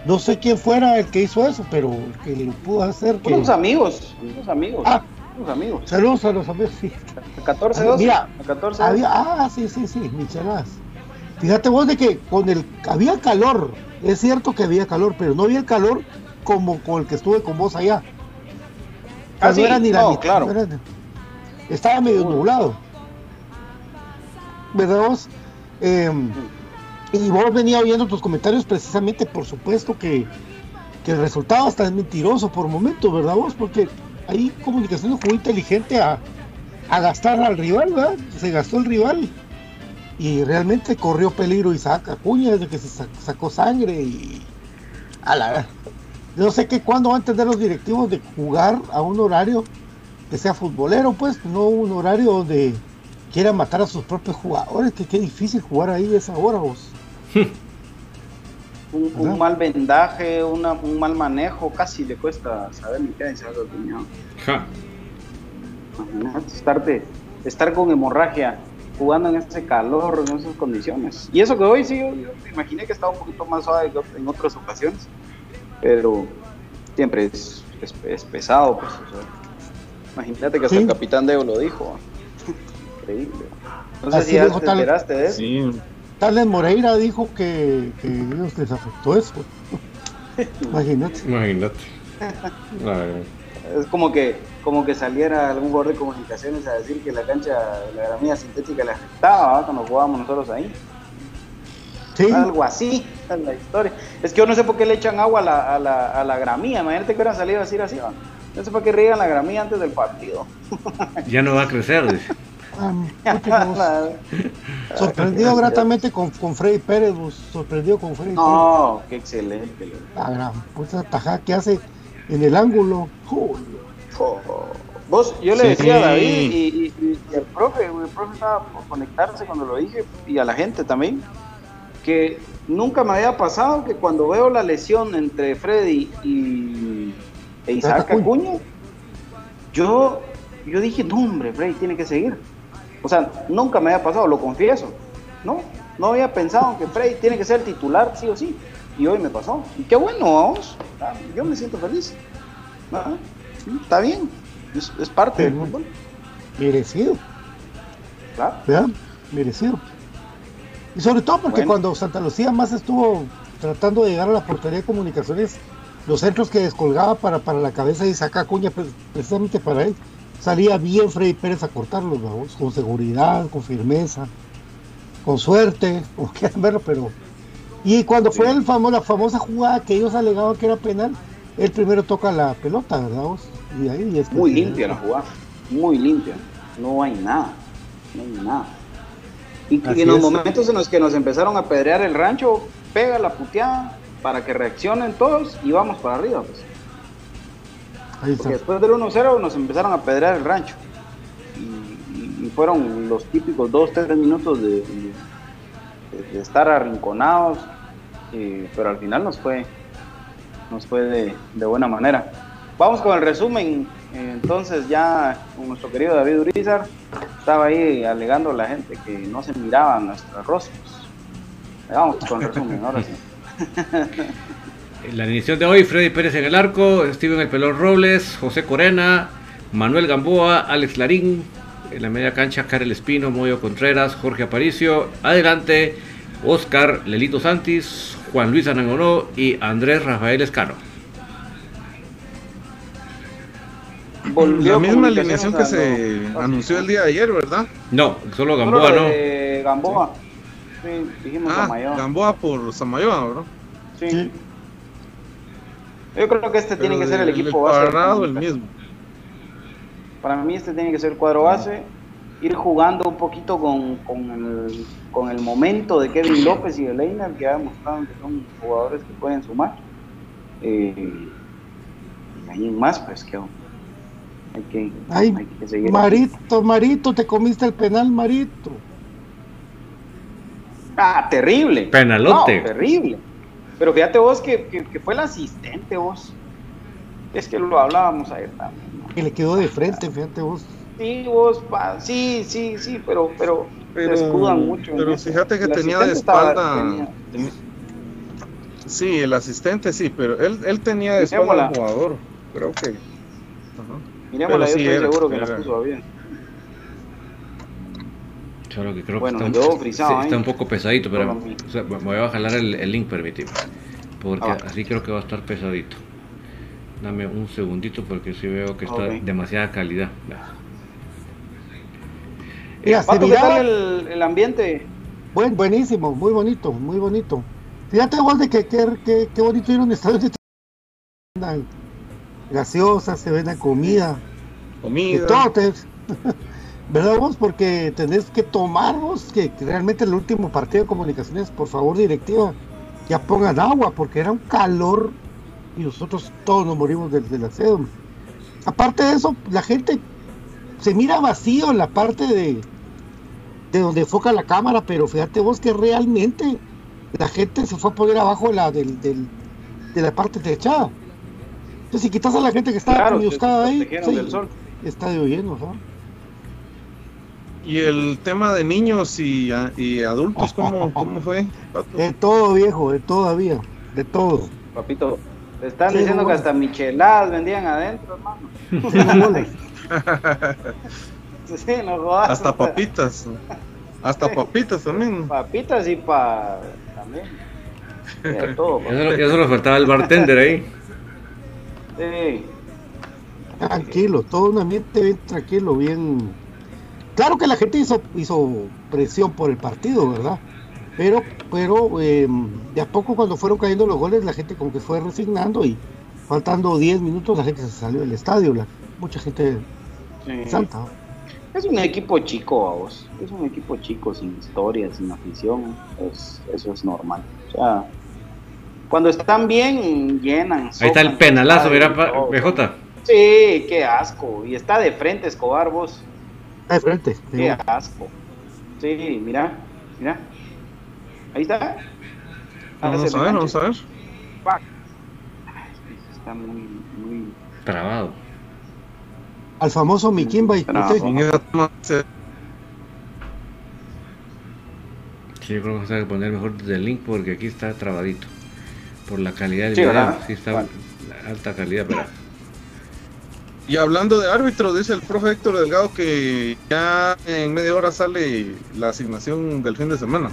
no sé quién fuera el que hizo eso, pero el que lo pudo hacer. Que... Unos amigos, unos amigos. Ah, unos amigos. Saludos a los amigos, sí. A 14 12. Mira, a 14 había, ah, sí, sí, sí, micheladas. Fíjate vos de que con el había calor, es cierto que había calor, pero no había el calor como con el que estuve con vos allá. Ah, no sí, era ni la no, mitad, claro. no era ni- estaba medio nublado. ¿Verdad vos? Eh, y vos venía oyendo tus comentarios precisamente, por supuesto que, que el resultado hasta es mentiroso por momentos, ¿verdad vos? Porque ahí comunicación fue inteligente a, a gastar al rival, ¿verdad? Se gastó el rival y realmente corrió peligro Isaac Acuña desde que se sa- sacó sangre y a la no sé qué cuándo van a entender los directivos de jugar a un horario que sea futbolero, pues, no un horario donde quieran matar a sus propios jugadores, que qué difícil jugar ahí a esa hora vos. Un, un mal vendaje, una- un mal manejo, casi le cuesta saber ni qué dice algo opinión. Ja. Imagínate estarte, estar con hemorragia, jugando en ese calor, en esas condiciones. Y eso que hoy sí, yo, yo me imaginé que estaba un poquito más suave que en otras ocasiones, pero siempre es, es- es pesado. Pues, o sea, imagínate que hasta Sí. el capitán Deo lo dijo. Increíble. No sé Así si ya te tal- enteraste de eso. Sí, Tales Moreira dijo que, ellos les afectó eso. Imagínate. Imagínate. Es como que, como que saliera algún jugador de comunicaciones a decir que la cancha, la gramilla sintética le afectaba cuando jugábamos nosotros ahí. Sí, Algo así, es la historia. Es que yo no sé por qué le echan agua a la, a la, a la gramilla. Imagínate que hubieran salido a decir así. ¿va? No sé para qué riegan la gramilla antes del partido. Ya no va a crecer, dice. Vos. sorprendido gratamente con, con Freddy Pérez, vos. sorprendido con Freddy No, qué excelente. Pérez. La gran puta tajada que hace en el ángulo. Oh, Vos, yo le Sí. decía a David y, y, y- y al profe, el profe estaba por conectarse cuando lo dije, y a la gente también, que nunca me había pasado que cuando veo la lesión entre Freddy y e Isaac Acuña, yo, yo dije, no hombre, Freddy tiene que seguir. O sea, nunca me había pasado, lo confieso. No, no había pensado que Freddy tiene que ser titular, sí o sí. Y hoy me pasó. Y qué bueno, vamos. Ah, Yo me siento feliz. Ah, sí, Está bien. Es, es parte del fútbol. Merecido, Claro. Merecido. Y sobre todo porque Bueno. cuando Santa Lucía más estuvo tratando de llegar a la portería de comunicaciones, los centros que descolgaba para, para la cabeza de Isaac Acuña, pre- precisamente para él, salía bien Freddy Pérez a cortarlos, vamos, con seguridad, con firmeza, con suerte, como quieran verlo, pero... Y cuando fue el famo- la famosa jugada que ellos alegaban que era penal, él primero toca la pelota, ¿verdad? vos? Y ahí es que Muy limpia la jugada. Muy limpia. No hay nada. No hay nada. Y que Así en los es. momentos en los que nos empezaron a pedrear el rancho, pega la puteada para que reaccionen todos y vamos para arriba. Pues. Porque después del 1-0 nos empezaron a pedrear el rancho. Y, fueron los típicos 2-3 minutos de, de- de estar arrinconados. pero al final nos fue, nos fue de, de buena manera. Vamos con el resumen. Entonces ya con nuestro querido David Urizar estaba ahí alegando a la gente que no se miraban nuestros rostros. Vamos con el resumen, ahora sí. En la alineación de hoy, Freddy Pérez en el arco, Steven El Pelón Robles, José Corena, Manuel Gamboa, Alex Larín, en la media cancha, Karel Espino, Moyo Contreras, Jorge Aparicio, adelante, Oscar Lelito Santis, Juan Luis Anangonó y Andrés Rafael Escano. Volvió La misma alineación que se anunció el día de ayer, ¿verdad? No, solo Solo Gamboa no. Gamboa. Sí, dijimos Ah, Samayoa. Gamboa por Samayoa, ¿verdad? Sí. Yo creo que este tiene que ser el el- equipo base. el mismo. Para mí este tiene que ser el cuadro base. Ir jugando un poquito con, con el, con el momento de Kevin López y de Leiner, que ha demostrado que son jugadores que pueden sumar. Eh, y ahí en más, pues que hay que, Ay, hay que seguir. Marito, Marito, te comiste el penal, Marito. Ah, terrible. Penalote. No, terrible. Pero fíjate vos que, que, que fue el asistente vos. Es que lo hablábamos ayer también. ¿no? Que le quedó de frente, fíjate vos. Sí, vos, pa- sí, sí, sí, pero, pero, Pero, se escudan mucho. pero fíjate que El tenía de estaba- espalda. tenía- tenía- Sí, el asistente sí, pero él, él tenía de espalda al jugador. Creo que. Pero yo sí estoy era- seguro que era- la puso bien. Solo que creo Bueno, que está, quedó un- frisado sí, ahí. está un poco pesadito, pero o sea, me voy a jalar el, el link, permíteme. Porque Ah. así creo que va a estar pesadito. Dame un segundito porque sí veo que está demasiada calidad. Mira, se Pato, ¿qué miraba, tal el, el ambiente? buen, buenísimo, muy bonito, muy bonito. Fíjate vos de que qué que, qué bonito ir a un estadio de vendan gaseosas, se venden comida, y Comida. todo, te- ¿verdad vos? Porque tenés que tomar vos, que, realmente el último partido de comunicaciones, por favor, directiva, ya pongan agua, porque era un calor y nosotros todos nos morimos del, del aseo. Aparte de eso, la gente se mira vacío en la parte de, de donde enfoca la cámara, pero fíjate vos que realmente la gente se fue a poner abajo de la, del, del- de la parte techada. Entonces, si quitas a la gente que está Claro, ahí, estadio lleno, ¿no? Y el tema de niños y, y adultos, ¿cómo, cómo fue? De todo, viejo, de todavía, de todo. Papito, te están Sí, diciendo que hasta micheladas vendían adentro, hermano. Sí. Sí, no jodas. Hasta papitas. Hasta papitas también. Papitas y pa... también. De todo. Ya solo, ya solo faltaba el bartender ahí. Sí. Tranquilo, todo un ambiente bien tranquilo, bien. Claro que la gente hizo, hizo presión por el partido, ¿verdad? Pero, pero eh, de a poco cuando fueron cayendo los goles, la gente como que fue resignando y faltando 10 minutos la gente se salió del estadio, la- mucha gente Sí. santa. Es un equipo chico, vos. Es un equipo chico, sin historia, sin afición. Es- eso es normal. O sea, cuando están bien, llenan. Ahí está el penalazo, mira. BJ. Sí, qué asco. Y está de frente Escobar, vos. Está de frente. Qué asco. Sí, mira, mira. Ahí está. Vamos a ver, vamos a ver. Está muy, muy. Trabado. Al famoso Mikimba y Bravo. Cute. En esa toma se- Sí, yo creo que vamos a poner mejor desde el link porque aquí está trabadito. Por la calidad del Sí, video. ¿verdad? Sí, está Bueno. alta calidad, pero. Y hablando de árbitro, dice el profe Héctor Delgado que ya en media hora sale la asignación del fin de semana.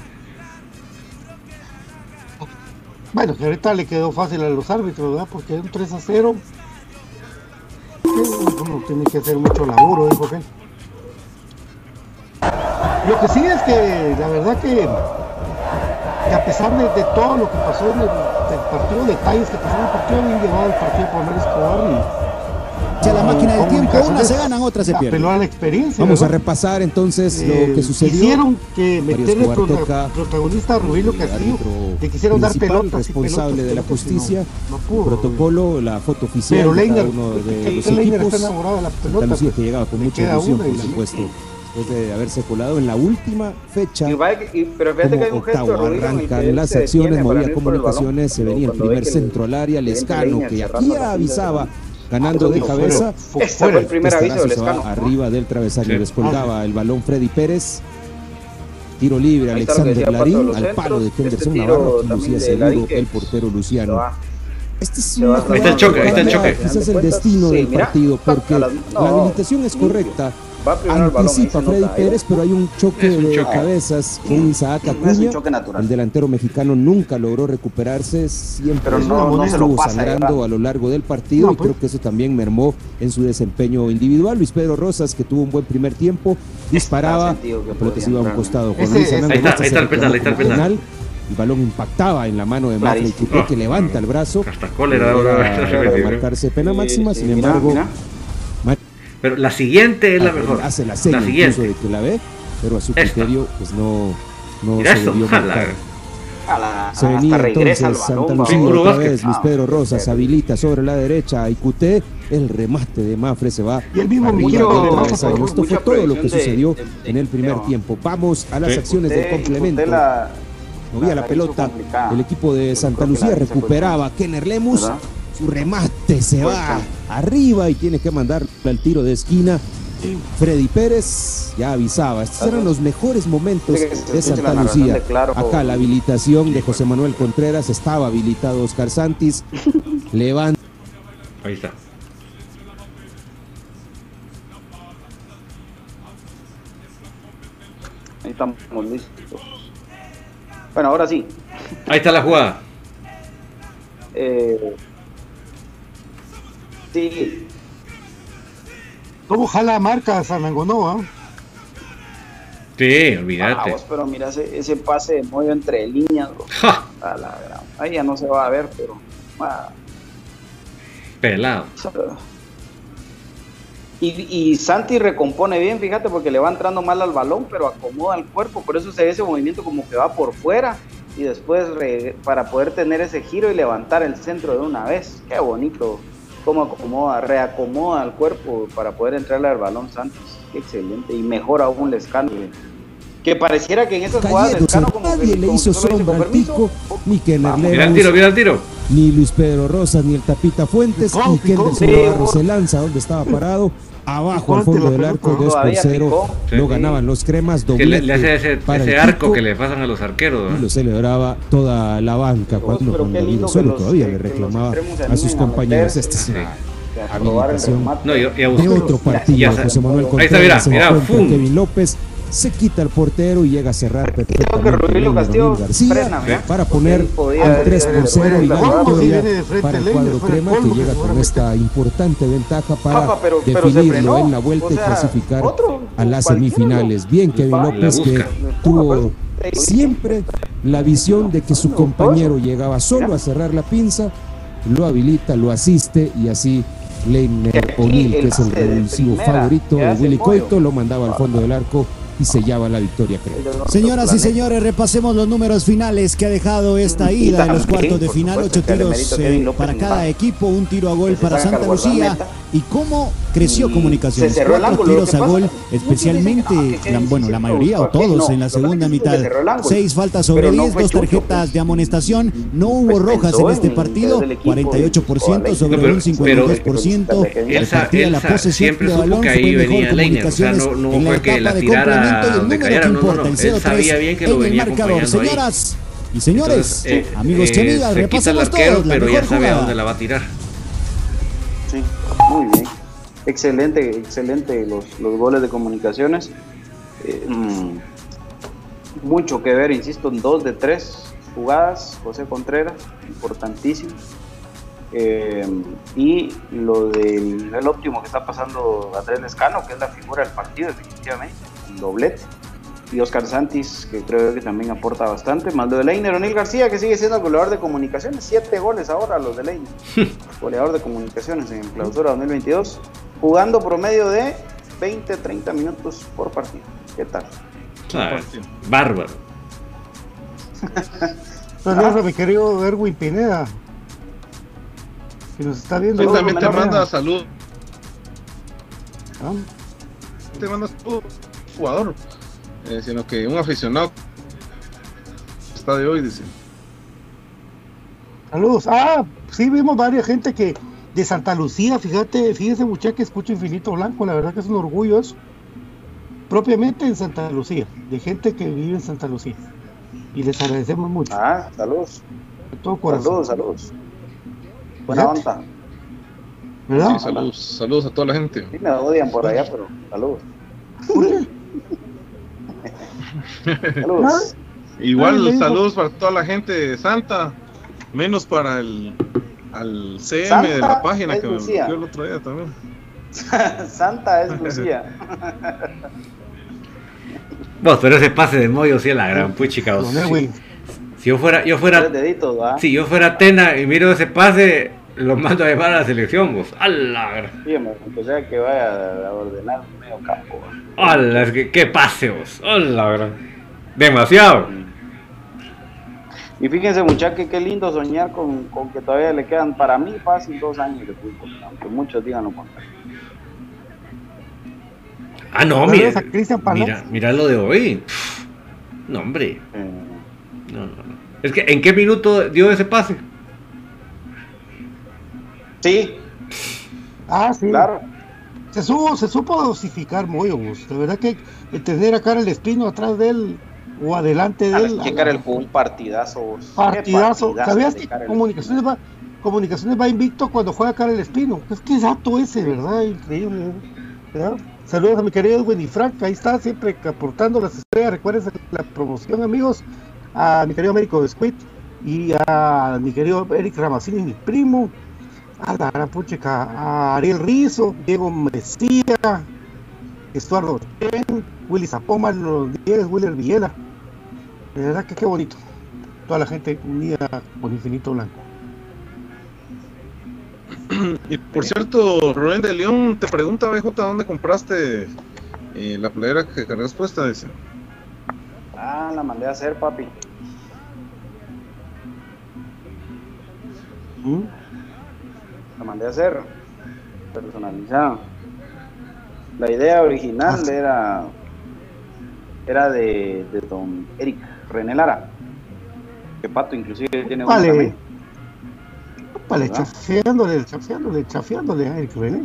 Bueno, que ahorita le quedó fácil a los árbitros, ¿verdad? Porque un 3 a 0. eh, Uno tiene que hacer mucho laburo, dijo aquel. Lo que sí es que la verdad que, a pesar de, todo lo que pasó en el, del partido, detalles que pasaron en el partido, bien el partido por Manuel Escobar La máquina del tiempo, unas se ganan, otras se Apeló pierden. a la experiencia. Vamos a ¿verdad? repasar entonces Eh, lo que sucedió. Quisieron que prota- toca protagonista a Rubilo el Castillo. Le quisieron dar pelotas. responsable pelotas, de la justicia, no- no pudo, protocolo, la foto oficial Pero de Leiner, uno de los Leiner equipos. está enamorado de la Santa pelota, Lucía que llegaba con mucha ilusión, por supuesto, después de haberse colado en la última fecha Y va- y- pero fíjate como que hay un gesto de octavo. Rubino el Arrancan las acciones, movía el comunicaciones, se venía el primer el centro al área, Lescano, que aquí avisaba, de- ganando de cabeza. Este fue el primer aviso del Lescano. arriba del travesaño, Sí. descolgaba el balón Freddy Pérez. Tiro libre, Ahí Alexander Larín, al palo de. Henderson Este Navarro, lucía seguro el portero Luciano. Este es Ahí está el choque, ahí está el que choque. Quizás el Final de destino cuentas, del sí, mira, partido, porque la- la no, habilitación es limpio. Va primero el balón, ahí Anticipa Freddy. Pérez, pero hay un choque un de choque. cabezas con Isaac No es un Acuña. choque natural. El delantero mexicano nunca logró recuperarse, siempre Pero no- no se lo estuvo pasa, sangrando ¿verdad? a lo largo del partido No, y pues. creo que eso también mermó en su desempeño individual. Luis Pedro Rosas, que tuvo un buen primer tiempo, disparaba, sentido que se iba a un costado. Juan Ese- Luis Ahí está, ahí está el penal, ahí está el penal. penal. El balón impactaba en la mano de Mafra y que levanta el brazo. Hasta cólera Llega ahora. a marcarse pena máxima, sin mira, embargo, mira. Pero la siguiente es la mejor. Hace la seña La siguiente. de que la ve, pero a su Esta. criterio pues no, no Mira se esto, debió. A la- Se hasta venía regresa al entonces Santa Lucía otra vez, Luis Pedro Rosas habilita sobre la derecha a Icute, el remate de Mafre se va Y el mismo travesaño. Esto fue todo lo que sucedió de- de en el primer tiempo. Vamos a las Sí. acciones del complemento. Movía la la pelota, el equipo de Santa Lucía recuperaba Kenner Lemus, ¿Verdad? Su remate se va arriba y tiene que mandar al tiro de esquina. Freddy Pérez ya avisaba, estos eran los mejores momentos de Santa Lucía. Acá la habilitación de José Manuel Contreras, estaba habilitado Oscar Santis, levanta Ahí está. Ahí estamos listos. Bueno, ahora sí. Ahí está la jugada. Eh, sí, ¿Cómo jala marca Sanangonó? ah? Sí, olvídate. vamos, pero mira ese, ese pase de Moyo entre líneas. bro. Ja, A la gran- Ahí ya no se va a ver, pero. ah, pelado. Y, y Santi recompone bien, fíjate, porque le va entrando mal al balón, pero acomoda el cuerpo, por eso se ve ese movimiento como que va por fuera y después re- para poder tener ese giro y levantar el centro de una vez. Qué bonito, cómo acomoda, reacomoda el cuerpo para poder entrarle al balón Santos. Qué excelente, y mejor aún Lescano. Que pareciera que en esas jugadas. Lescano como que, Nadie le como hizo que sombra "Con al permiso". pico, ni Vamos. Mira el tiro, mira el tiro. ni Luis Pedro Rosas, ni el Tapita Fuentes, ni. Kenderson Sí, se lanza donde estaba parado, abajo al fondo del arco, pelota. 2 por Todavía 0, picó. lo ganaban los cremas, doblete le hace ese, para ese el arco Pico, que le pasan a los arqueros. lo celebraba toda la banca cuando, pero cuando vino solo los- todavía le reclamaba a sus compañeros. meterse. Esta es una habilitación. No, y, y a de buscar- otro Ya partido. José Manuel Ahí está, Contreras mira, mira. Kevin López se quita el portero y llega a cerrar perfectamente García frena, mira. para poner al 3 haber- por 0 y la victoria para el cuadro crema que llega con esta importante ventaja para Papa, pero- pero se definirlo en la vuelta O y clasificar otro, a las semifinales. Bien Kevin López que tuvo siempre la visión de que su compañero llegaba solo a cerrar la pinza lo habilita, lo asiste y así Leiner O'Neill, que es el revulsivo favorito de Willy Coito, lo mandaba al fondo del arco y sellaba la victoria, creo. Señoras y señores, repasemos los números finales que ha dejado esta ida de los cuartos de final. Ocho tiros eh, para cada equipo, un tiro a gol para Santa Lucía. ¿Y cómo creció Comunicaciones? Cuatro tiros a gol, especialmente, la, bueno, la mayoría o todos en la segunda mitad. Seis faltas sobre diez, dos tarjetas de amonestación. No hubo rojas en este partido, 48% sobre un 52%. Repartía la posesión de balón, fue mejor Comunicaciones en la etapa de complemento y el número que importa, el 0-3 en el marcador. Señoras y señores, Entonces, eh, amigos y eh, amigas, se quita el repasemos arquero, todos la pero ya mejor sabe a jugada. dónde la va a tirar. Sí, muy bien. Excelente, excelente los, los goles de comunicaciones. Eh, mm, mucho que ver, insisto, en dos de tres jugadas. José Contreras, importantísimo. Eh, y lo del nivel óptimo que está pasando Andrés Lescano, que es la figura del partido, definitivamente, doblete. Y Oscar Santis, que creo que también aporta bastante, más lo de Leiner O'Neill García, que sigue siendo el goleador de comunicaciones, siete goles ahora los de Leiner, goleador de comunicaciones en clausura 2022, jugando promedio de 20-30 minutos por partido. ¿Qué tal? Ah, Bárbaro. Saludos a mi querido Erwin Pineda, que nos está viendo. Él también te Saludos, manda Pineda. salud. Ah, Te manda salud, jugador. Eh, sino que un aficionado está de hoy, dice. Saludos. Ah, sí, vimos varias gente que de Santa Lucía, fíjate, fíjese muchacha que escucho Infinito Blanco, la verdad que es un orgullo eso. Propiamente en Santa Lucía, de gente que vive en Santa Lucía. Y les agradecemos mucho. Ah, saludos. De todo corazón. Saludos, saludos. Buena onda. ¿Verdad? Sí, saludos, saludos a toda la gente. Sí me odian por allá, pero saludos. Saludos. Igual Ay, saludos para toda la gente de Santa, menos para el al CM Santa de la página que me Lucía. bloqueó el otro día también. Santa es Lucía. Vos, pero ese pase de Moyo sí es la gran puchica. Si yo fuera, yo fuera, si yo fuera Tena y miro ese pase, lo mando a llevar a la selección, vos. ¡Hala! gran- Dígame, aunque sea que vaya a ordenar medio campo. ¡Hala! Es que, ¡Qué pase, vos! ¡Hala! gran! Demasiado. Y fíjense, muchachos, qué lindo soñar con, con que todavía le quedan para mí fácil dos años de fútbol, aunque muchos digan lo contrario. Ah, no, mira. Mira, mira lo de hoy. Pff, No, hombre. Eh, No, no, no. Es que, ¿en qué minuto dio ese pase? Sí, Ah, sí. claro. Se, supo, se supo dosificar Moyo, vos. De verdad que el tener a Karel Espino atrás de él o adelante de A él. ver, checar el jugó un partidazo. Partidazo. ¿Sabías que Karel Comunicaciones va, Comunicaciones va invicto cuando juega Karel Espino? Es que dato ese, ¿verdad? Increíble. ¿verdad? Saludos a mi querido Edwin y Frank, ahí está, siempre aportando las estrellas. Recuerden la promoción, amigos. A mi querido Américo Squid y a mi querido Eric Ramacini, mi primo. A la gran puchica, a Ariel Rizo, Diego Mesía, Estuardo Chen, Willy Zapoma, los Diegues, Willer Villela. De verdad que qué bonito. Toda la gente unida con Infinito Blanco. Y por cierto, Rubén de León te pregunta, BJ, ¿dónde compraste eh, la playera que cargas puesta? Dice. Ah, la mandé a hacer, papi. ¿Mm? La mandé a hacer. Personalizada. La idea original Ah. era era de, de don Eric René Lara. Que Pato inclusive tiene Vale. también. Vale, chafeándole, chafeándole, chafeándole a Eric René.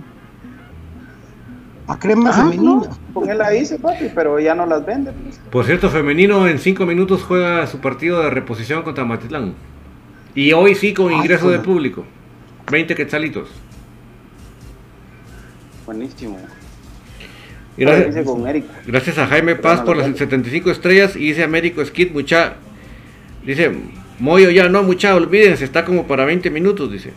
A crema Ah, femenina. no, con él la hice, papi, pero ya no las vende. pues. Por cierto, femenino en 5 minutos juega su partido de reposición contra Matitlán. Y hoy sí con Ay, ingreso de público. 20 quetzalitos. Buenísimo. Gracias, hice con Eric. gracias a Jaime Paz por las 75 estrellas y dice Américo Skid, mucha. Dice, Moyo ya no, mucha, olvídense, está como para 20 minutos, dice.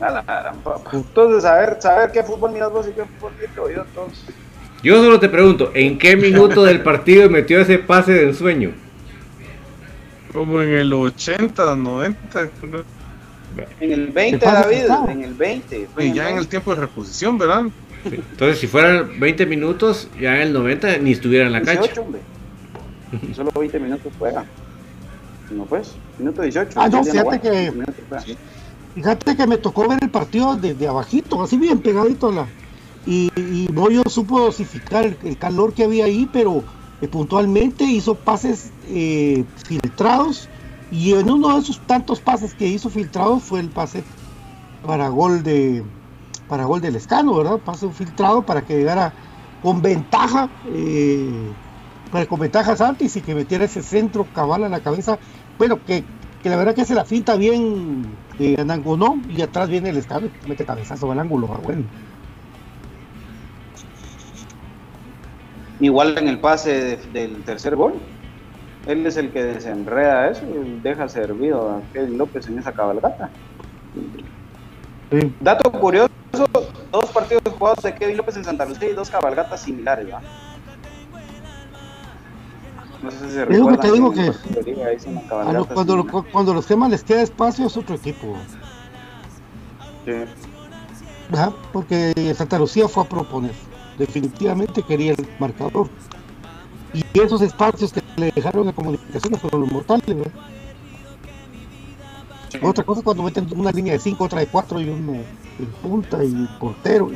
A la gran papa. Entonces, saber, saber qué fútbol miras vos y qué fútbol miro yo, entonces. Yo solo te pregunto, ¿en qué minuto del partido metió ese pase de ensueño? Como en el 80, 90. En el 20, David, en el 20. Y ya en el tiempo de reposición, ¿verdad? Entonces, si fueran 20 minutos, ya en el 90 ni estuviera en la 18, cancha. Hombre. Solo 20 minutos juega. No, pues, minuto 18. Ah, no, fíjate que. Fíjate que me tocó ver el partido desde abajito, así bien pegadito a la. Y, y Moyo supo dosificar el, calor que había ahí, pero eh, puntualmente hizo pases eh, filtrados. Y en uno de esos tantos pases que hizo filtrados fue el pase para gol de para gol del escano, ¿verdad? Pase filtrado para que llegara con ventaja eh, para con ventaja Santis y que metiera ese centro cabal a la cabeza. Bueno, que, la verdad que se la finta bien de Anangonó y atrás viene el escano y mete cabezazo al ángulo. Ah, bueno. Igual en el pase del tercer gol. Él es el que desenreda eso y deja servido a Kevin López en esa cabalgata. Dato curioso, dos partidos jugados de Kevin López en Santa Lucía y dos cabalgatas similares. ¿va? No sé si se te digo que cuando, cuando, los temas les queda espacio es otro equipo. Sí. Porque Santa Lucía fue a proponer. Definitivamente quería el marcador. Y esos espacios que le dejaron a comunicaciones fueron los mortales. ¿verdad? Otra cosa cuando meten una línea de 5, otra de 4 y uno en punta y portero.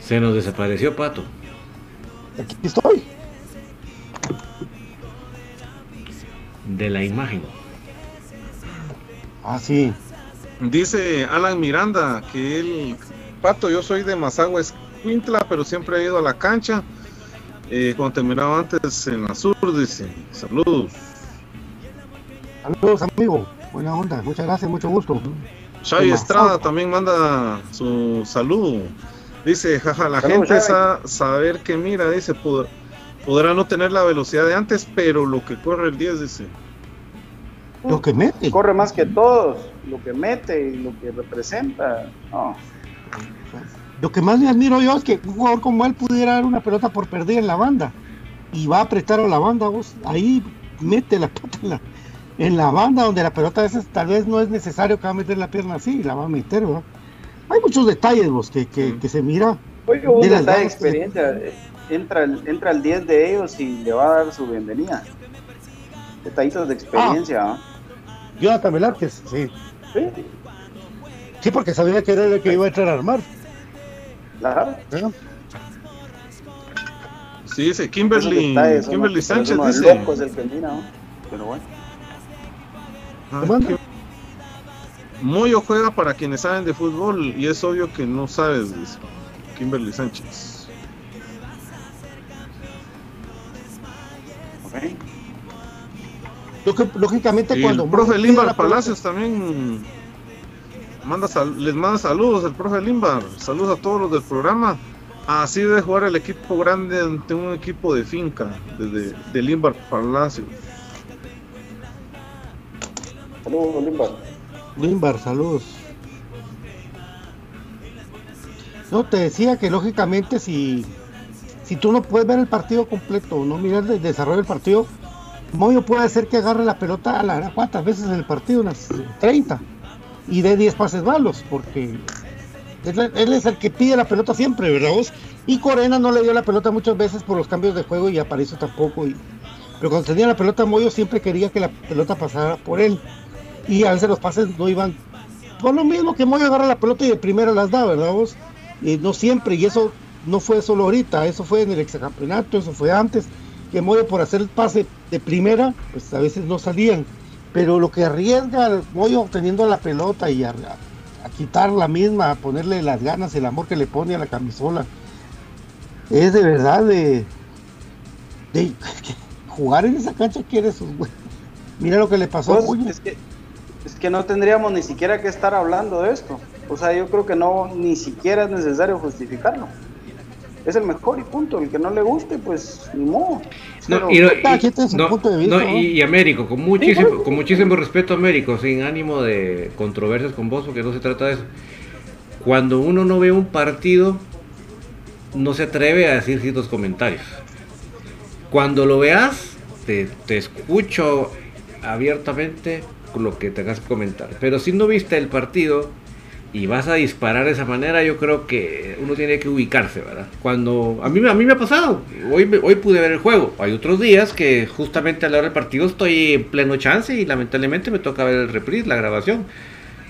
Se nos desapareció Pato. Aquí estoy. De la imagen. Ah, sí. Dice Alan Miranda que él, Pato, yo soy de Mazagua Escuintla, pero siempre he ido a la cancha. Eh, cuando terminaba antes en la sur, dice, saludos. Saludos, amigo. Buena onda, muchas gracias, mucho gusto. Xavi Estrada también manda su saludo. Dice, jaja, la gente sabe saber que mira, dice, podrá no tener la velocidad de antes, pero lo que corre el 10, dice. Lo que mete. Corre más que todos, lo que mete y lo que representa. Lo que más me admiro yo es que un jugador como él pudiera dar una pelota por perder en la banda y va a apretar a la banda, vos ahí mete la pelota en la, en la banda donde la pelota a veces tal vez no es necesario que va a meter la pierna así, la va a meter, ¿verdad? Hay muchos detalles vos, que, que, que se mira. Oye, un detalle de experiencia. Entra, entra el 10 de ellos y le va a dar su bienvenida. Detallitos de experiencia. Ah. Jonathan Velázquez, sí. sí. Sí, porque sabía que era el que iba a entrar a armar. Claro. Sí, dice Kimberly, Kimberly Sánchez dice. El que mira, ¿no? Pero bueno. Moyo juega para quienes saben de fútbol y es obvio que no sabes, dice Kimberly Sánchez. Okay. Lógicamente cuando... El profe Limbar Palacios también manda les manda saludos el profe Limbar. Saludos a todos los del programa. Así debe jugar el equipo grande ante un equipo de finca, desde de Limbar Palacios. Saludos, Limbar. Limbar, saludos. No, te decía que lógicamente si, si tú no puedes ver el partido completo, no mirar el desarrollo del partido, Moyo puede hacer que agarre la pelota a la cuántas veces en el partido, unas 30, y dé 10 pases malos, porque él, es el que pide la pelota siempre, ¿verdad vos? Y Corena no le dio la pelota muchas veces por los cambios de juego y apareció tampoco. Y, pero cuando tenía la pelota Moyo siempre quería que la pelota pasara por él y a veces los pases no iban por lo mismo que Moyo agarra la pelota y de primera las da, ¿verdad vos? Y no siempre, y eso no fue solo ahorita, eso fue en el exacampeonato, eso fue antes, que Moyo por hacer el pase de primera, pues a veces no salían. Pero lo que arriesga Moyo teniendo la pelota y a, quitar la misma, a ponerle las ganas, el amor que le pone a la camisola, es de verdad de, de jugar en esa cancha quiere sus Mira lo que le pasó a pues, Moyo es que no tendríamos ni siquiera que estar hablando de esto. O sea, yo creo que no, ni siquiera es necesario justificarlo. Es el mejor y punto. El que no le guste, pues ni modo. y, Américo, con muchísimo, con muchísimo respeto Américo, sin ánimo de controversias con vos, porque no se trata de eso. Cuando uno no ve un partido, no se atreve a decir ciertos comentarios. Cuando lo veas, te, te escucho abiertamente, lo que tengas que comentar. Pero si no viste el partido y vas a disparar de esa manera, yo creo que uno tiene que ubicarse, ¿verdad? Cuando a mí, a mí me ha pasado, hoy, hoy pude ver el juego. Hay otros días que justamente a la hora del partido estoy en pleno chance y lamentablemente me toca ver el reprise, la grabación.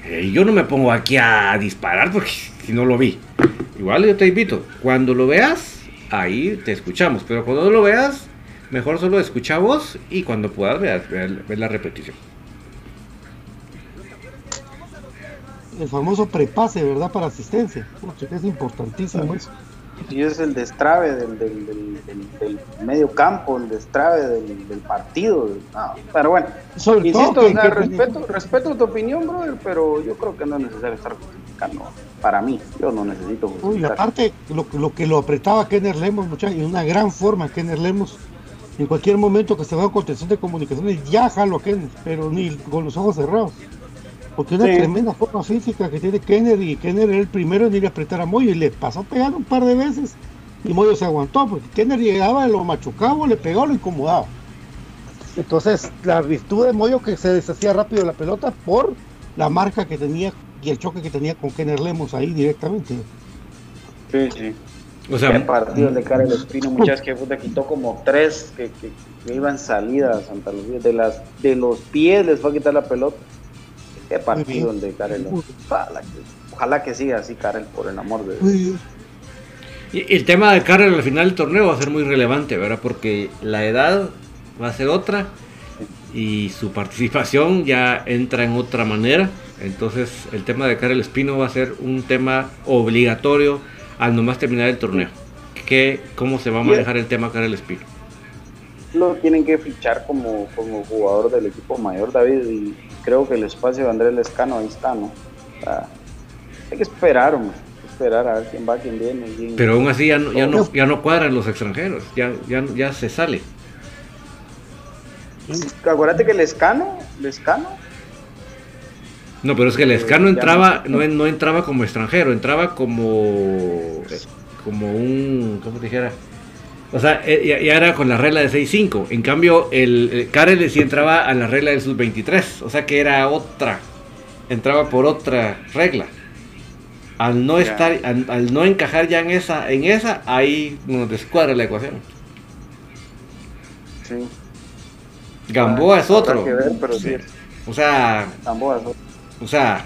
Eh, yo no me pongo aquí a disparar porque si no lo vi. Igual yo te invito, cuando lo veas, ahí te escuchamos. Pero cuando no lo veas, mejor solo escucha voz y cuando puedas ver, la repetición. El famoso prepase, ¿verdad? Para asistencia. es importantísimo eso. Y es el destrave del, del, medio campo, el destrave del, partido. pero bueno, Sobre insisto, respeto, respeto tu opinión, brother, pero yo creo que no es necesario estar justificando. Para mí, yo no necesito justificar. aparte, lo, lo, que lo apretaba Kenner Lemos, muchachos, y una gran forma Kenner Lemos, en cualquier momento que se va a contención de comunicaciones, ya jalo a Kenner, pero ni con los ojos cerrados. Porque una tremenda forma física que tiene Kenner y Kenner era el primero en ir a apretar a Moyo y le pasó pegando un par de veces y Moyo se aguantó porque Kenner llegaba, lo machucaba, le pegaba, lo incomodaba. Entonces, la virtud de Moyo que se deshacía rápido la pelota por la marca que tenía y el choque que tenía con Kenner Lemos ahí directamente. Sí, sí. O sea, el partido de Karel Espino, muchas que puta quitó como tres que, que, iban salidas Santa Lucía, de las de los pies les fue a quitar la pelota. Qué partido el de Karel. Ojalá que, siga así, Karel, por el amor de Dios. Y el tema de Karel al final del torneo va a ser muy relevante, ¿verdad? Porque la edad va a ser otra y su participación ya entra en otra manera. Entonces el tema de Karel Espino va a ser un tema obligatorio al nomás terminar el torneo. ¿Qué, ¿Cómo se va a manejar el tema Karel Espino? Lo tienen que fichar como, como jugador del equipo mayor, David, y creo que el espacio de Andrés Lescano ahí está, ¿no? hay que esperar, hombre, esperar a ver quién va, quién viene. Pero aún así ya no, ya no, ya no cuadran los extranjeros, ya, ya, ya se sale. Acuérdate que Lescano, Lescano. No, pero es que el Lescano entraba, no, no entraba como extranjero, entraba como, como un, ¿cómo te dijera? O sea, eh, ya, era con la regla de 6-5. En cambio, el, Karel sí entraba a la regla del sub-23. O sea que era otra. Entraba por otra regla. Al no estar, al, no encajar ya en esa, en esa, ahí nos descuadra la ecuación. Sí. Gamboa es otro. O sea. Gamboa es otro. O sea,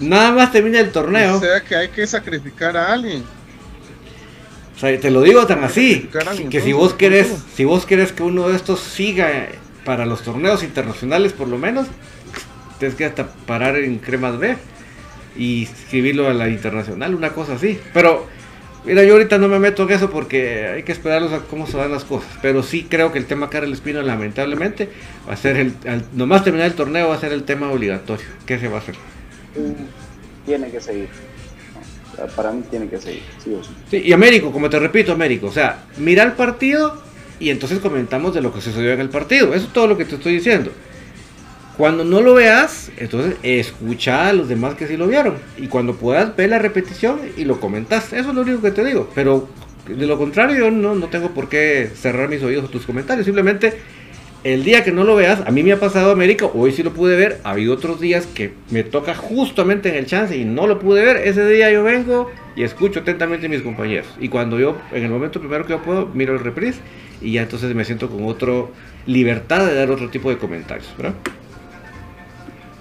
nada más termina el torneo. O sea que hay que sacrificar a alguien te lo digo tan así, que si vos querés, si vos querés que uno de estos siga para los torneos internacionales por lo menos, tienes que hasta parar en Cremas B y escribirlo a la internacional, una cosa así. Pero, mira, yo ahorita no me meto en eso porque hay que esperarlos a cómo se van las cosas. Pero sí creo que el tema Karel Espino, lamentablemente, va a ser el, nomás terminar el torneo va a ser el tema obligatorio. ¿Qué se va a hacer? Tiene que seguir para mí tiene que seguir, sí o sí. y Américo, como te repito, Américo, o sea, mira el partido y entonces comentamos de lo que sucedió en el partido. Eso es todo lo que te estoy diciendo. Cuando no lo veas, entonces escucha a los demás que sí lo vieron. Y cuando puedas, ver la repetición y lo comentas. Eso es lo único que te digo. Pero de lo contrario, yo no, no tengo por qué cerrar mis oídos a tus comentarios. Simplemente el día que no lo veas, a mí me ha pasado América, hoy sí lo pude ver, ha habido otros días que me toca justamente en el chance y no lo pude ver, ese día yo vengo y escucho atentamente a mis compañeros. Y cuando yo, en el momento primero que yo puedo, miro el reprise y ya entonces me siento con otra libertad de dar otro tipo de comentarios, ¿verdad?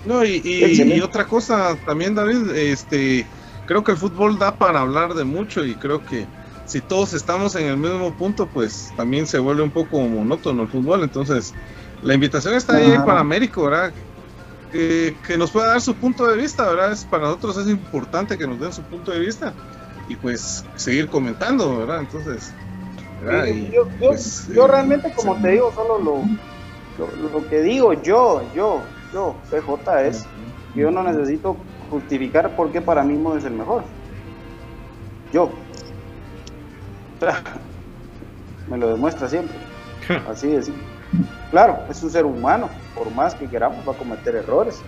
No, y, y, otra cosa también, David, este, creo que el fútbol da para hablar de mucho y creo que si todos estamos en el mismo punto, pues también se vuelve un poco monótono el fútbol. Entonces, la invitación está ahí para Américo, ¿verdad? Que, nos pueda dar su punto de vista, ¿verdad? Es, para nosotros es importante que nos den su punto de vista y pues seguir comentando, ¿verdad? Entonces, yo, pues, yo, realmente, como te digo, solo lo, lo, que digo yo, yo, yo, PJ es, yo no necesito justificar por qué para mí no es el mejor. Yo, me lo demuestra siempre. Así de Claro, es un ser humano, por más que queramos va a cometer errores,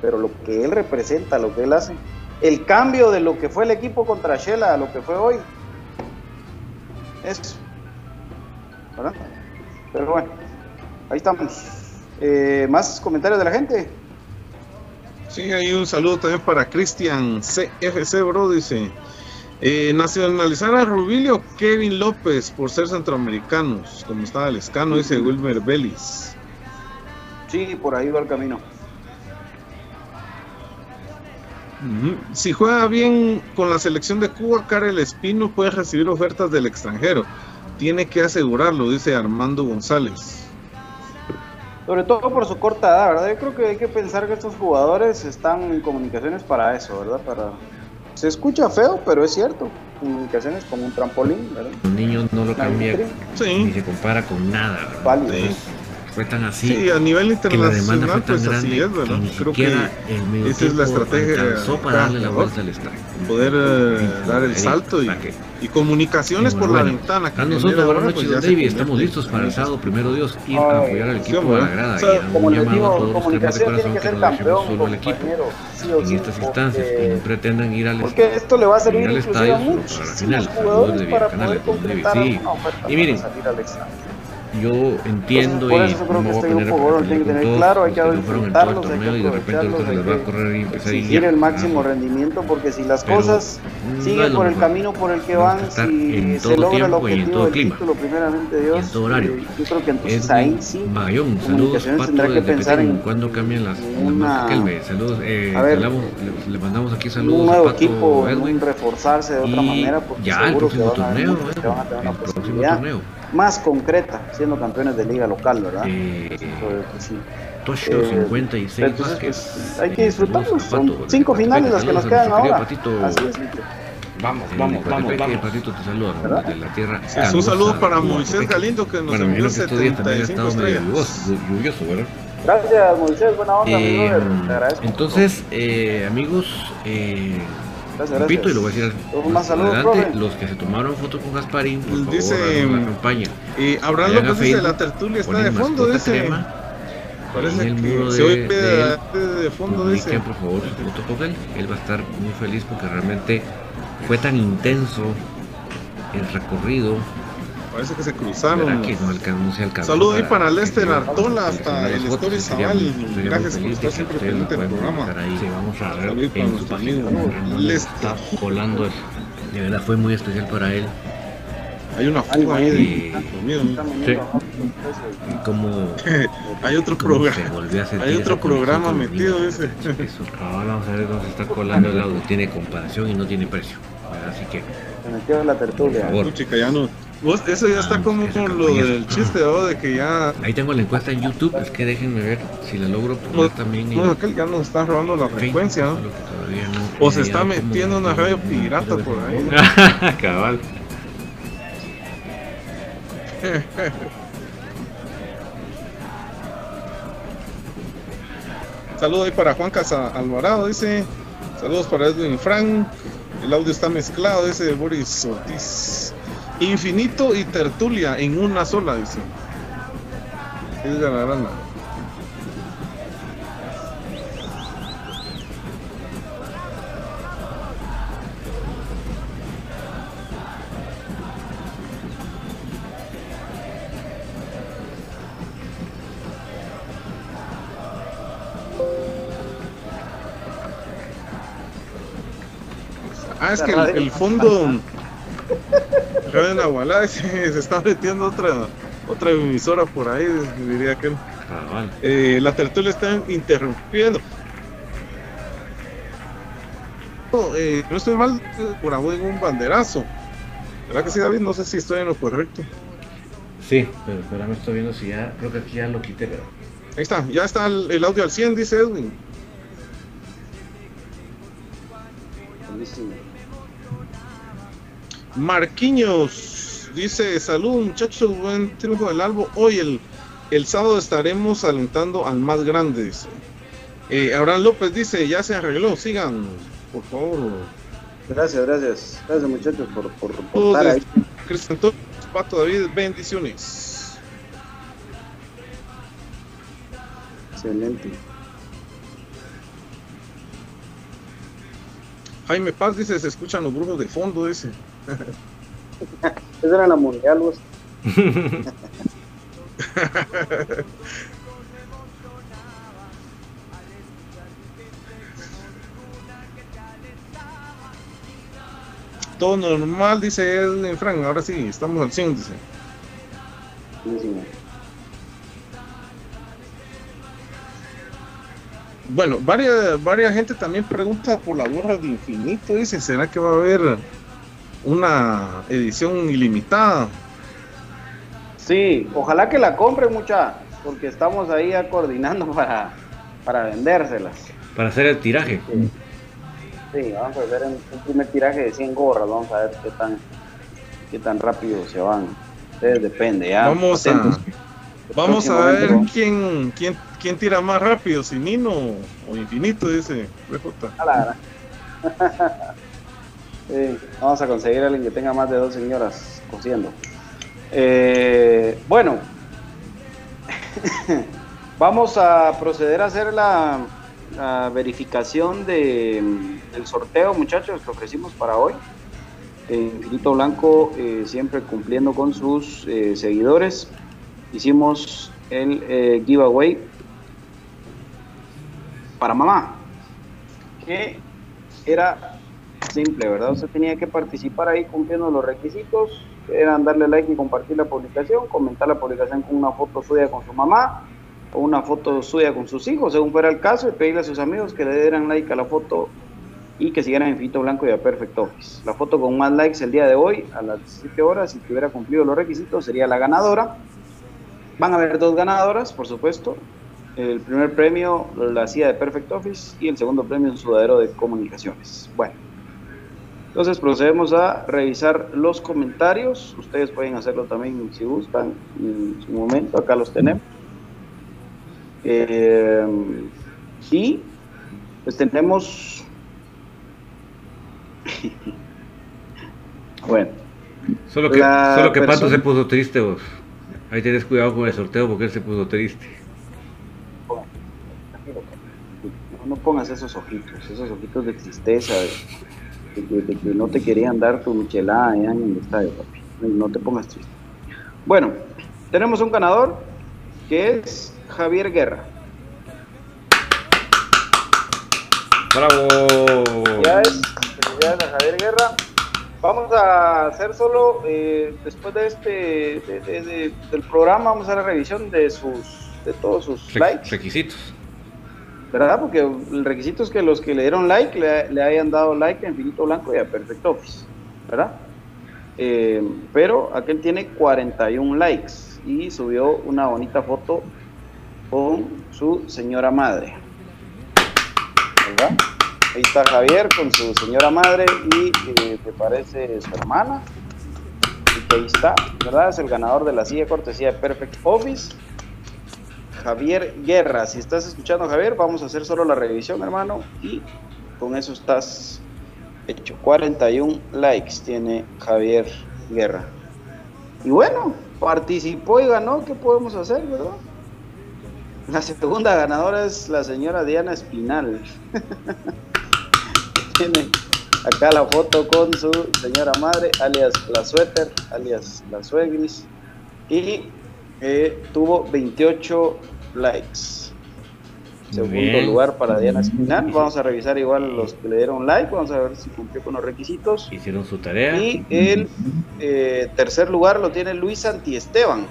pero lo que él representa, lo que él hace, el cambio de lo que fue el equipo contra Shela a lo que fue hoy, eso. ¿Verdad? Pero bueno, ahí estamos. Eh, ¿Más comentarios de la gente? Sí, hay un saludo también para Cristian CFC, bro, dice. Eh, nacionalizar a Rubilio Kevin López por ser centroamericanos, como estaba el escano, dice Wilmer Vélez. Sí, por ahí va el camino. Si juega bien con la selección de Cuba, Karel Espino puede recibir ofertas del extranjero. Tiene que asegurarlo, dice Armando González. Sobre todo por su corta edad, ¿verdad? Yo creo que hay que pensar que estos jugadores están en comunicaciones para eso, ¿verdad? Para... Se escucha feo, pero es cierto. Comunicaciones como un trampolín, ¿verdad? Un niño no lo cambia ni se compara con nada, ¿verdad? fue tan así. Sí, a nivel internacional, que la demanda fue tan pues grande así es, ¿verdad? que ni Creo siquiera que el medio esa es la tiempo estrategia para darle la vuelta al estadio. Poder eh, dar el salto y, y comunicaciones por la ventana. que A nosotros, buenas noches, pues, don David. Estamos en- listos para el sábado, primero Dios, ir Ay, a apoyar al sí, equipo de la grada. O sea, y como un les llamado digo, a todos los comunicación tiene corazón que que ser campeón, solo al equipo sí o en sí, estas instancias, que no pretendan ir al Porque esto le va a servir ir al inclusive estadio a para la final. Jugadores para poder concretar Sí. Y miren, yo entiendo por y no que voy a este poner a tiene que tener todos claro, hay que enfrentarlos, hay que aprovecharlos, hay que correr y empezar y exigir el máximo rendimiento porque si las cosas siguen por el camino por el que van, si en se todo logra el tiempo y en objetivo todo del clima. título primeramente Dios, Y en todo horario. eh, yo creo que entonces ahí sí Comunicaciones tendrá que pensar en cuando cambian las, saludos, eh, a ver, le, damos- le- le mandamos aquí un saludos a nuevo equipo, un reforzarse de otra manera porque ya el próximo torneo, el próximo torneo. Más concreta siendo campeones de liga local, ¿verdad? Eh, Eso es que sí. Tocho Eh, 56 entonces, Vázquez. pues, hay que Eh, disfrutarlos. Son cinco finales las que nos quedan ahora. Patito. Así es. Vamos, vamos, vamos, vamos. Patito te saluda ¿Verdad? de la tierra. Sí, es un saludo para Moisés Galindo que nos Bueno, envió imagino que estos días también ha 75 estado medio estrellas. lluvioso, lluvioso, ¿verdad? Gracias, Moisés. Buena onda, mi Eh, brother. Te agradezco. entonces, eh, amigos, eh, Gracias, gracias. y lo voy a decir más saludos, adelante, profe. los que se tomaron foto con Gasparín, por favor, Dice. Y Abraham López dice, Facebook, la tertulia está de fondo, dice. crema, Parece en el que muro se de- oye de de, él, de, fondo, dice. Por favor su foto con él. Él va a estar muy feliz porque realmente fue tan intenso el recorrido. Parece que se cruzaron. Que no, alcan- no se alcanzó. Saludo ahí para que Lester yo Artola hasta el Story Zaval. Gracias por estar siempre pendiente del programa. publicar ahí. Sí, vamos a ver Saludos para nuestro amigo. Está volando. De verdad fue muy especial para él. Hay una fuga ahí Y- de. Sí. Y como Hay otro programa. Hay otro programa metido niños. ese. Eso, cabal, vamos a ver dónde se está colando el audio. Tiene comparación y no tiene precio. Así que, Se metió en la tertulia. por favor. Ya no. Vos, eso ya está como esa con lo del chiste, ¿no? De que ya. Ahí tengo la encuesta en YouTube. Es que déjenme ver si la logro poner también en No, aquel ya nos está robando la frecuencia, ¿no? No O se está metiendo una radio pirata por ahí. cómo- Cabal. Saludos ahí para Juan Casa Alvarado, dice. Saludos para Edwin Frank. El audio está mezclado, dice Boris Ortiz. Infinito y tertulia en una sola, dice. Edgar Arana. Ah, es que el, el fondo Se está metiendo otra otra emisora por ahí, diría que eh, la tertulia está interrumpiendo. No, eh, no estoy mal por ahí en un banderazo. ¿Verdad que sí, David? No sé si estoy en lo correcto. Sí, pero espérame, estoy viendo si ya. Creo que aquí ya lo quité, pero. Ahí está, ya está el, el audio al 100, dice Edwin. Buenísimo. Marquiños dice: Salud, muchachos, buen triunfo del Albo. Hoy, el, el sábado, estaremos alentando al más grande. Dice. Eh, Abraham López dice: Ya se arregló, sigan, por favor. Gracias, gracias. Gracias, muchachos, por, por reportar de ahí. Cristian Pato David, bendiciones. Excelente. Jaime Paz dice: Se escuchan los brujos de fondo, dice. Esa era la mundial, vos. Todo normal, dice Edwin Frank. Ahora sí, estamos al 100, dice. Bueno, varias, varias gente también pregunta por la gorra de infinito. Dice, ¿será que va a haber una edición ilimitada? Sí, ojalá que la compren mucha, porque estamos ahí ya coordinando para, para vendérselas. Para hacer el tiraje. Sí. vamos a hacer un primer tiraje de 100 gorras, vamos a ver qué tan, qué tan rápido se van. Ustedes depende, ya. Vamos a, vamos a ver quién, quién, quién tira más rápido, si Nino o Infinito, dice vamos a conseguir a alguien que tenga más de dos señoras cosiendo. Eh, bueno, vamos a proceder a hacer la, verificación de, del sorteo, muchachos, que ofrecimos para hoy. Infinito Blanco eh, siempre cumpliendo con sus eh, seguidores. Hicimos el giveaway para mamá, que era simple, ¿verdad? Usted tenía que participar ahí cumpliendo los requisitos, eran darle like y compartir la publicación, comentar la publicación con una foto suya con su mamá o una foto suya con sus hijos, según fuera el caso, y pedirle a sus amigos que le dieran like a la foto y que siguieran en Fito Blanco y a Perfect Office. La foto con más likes el día de hoy, a las 17 horas, si hubiera cumplido los requisitos, sería la ganadora. Van a haber dos ganadoras, por supuesto. El primer premio la hacía de Perfect Office y el segundo premio un sudadero de comunicaciones. Bueno, entonces procedemos a revisar los comentarios. Ustedes pueden hacerlo también si gustan en su momento. Acá los tenemos. Eh, y pues tenemos. bueno. Solo que, solo que Pato se puso triste vos. Ahí tienes cuidado con el sorteo porque él se puso triste. No, pongas esos ojitos, esos ojitos de tristeza, de, que no te querían dar tu michelada allá en el estadio, papi. No te pongas triste. Bueno, tenemos un ganador que es Javier Guerra. Bravo. Felicidades, felicidades a Javier Guerra. Vamos a hacer solo, eh, después de este, del programa, vamos a hacer la revisión de sus, de todos sus likes. Requisitos. ¿Verdad? Porque el requisito es que los que le dieron like le, hayan dado like a Infinito Blanco y a Perfect Office, ¿verdad? Eh, pero aquel tiene 41 likes y subió una bonita foto con su señora madre, ¿verdad? Ahí está Javier con su señora madre y eh, me parece su hermana. Y ahí está, ¿verdad? Es el ganador de la silla cortesía de Perfect Office. Javier Guerra. Si estás escuchando, Javier, vamos a hacer solo la revisión, hermano. Y con eso estás hecho. 41 likes tiene Javier Guerra. Y bueno, participó y ganó. ¿Qué podemos hacer, verdad? La segunda ganadora es la señora Diana Espinal. tiene acá la foto con su señora madre, alias la suéter, alias la suegris. Y eh, tuvo 28 likes. Segundo lugar para Diana Espinal. Vamos a revisar igual los que le dieron like. Vamos a ver si cumplió con los requisitos. Hicieron su tarea. Y el eh, tercer lugar lo tiene Luis Santiesteban.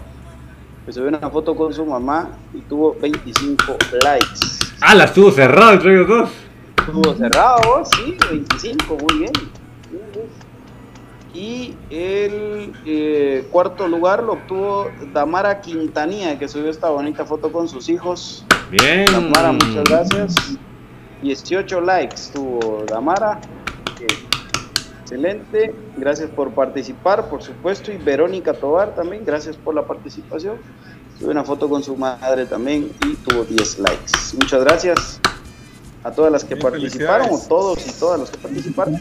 Que subió una foto con su mamá y tuvo 25 likes. Ah, la estuvo cerrado entre ellos dos. Estuvo cerrado, sí, 25, muy bien. Y el eh, cuarto lugar lo obtuvo Damara Quintanilla, que subió esta bonita foto con sus hijos. Bien. Damara, muchas gracias. 18 likes tuvo Damara. Excelente. Gracias por participar, por supuesto. Y Verónica Tobar también, gracias por la participación. Tuve una foto con su madre también y tuvo 10 likes. Muchas gracias a todas las que participaron, o todos y todas las que participaron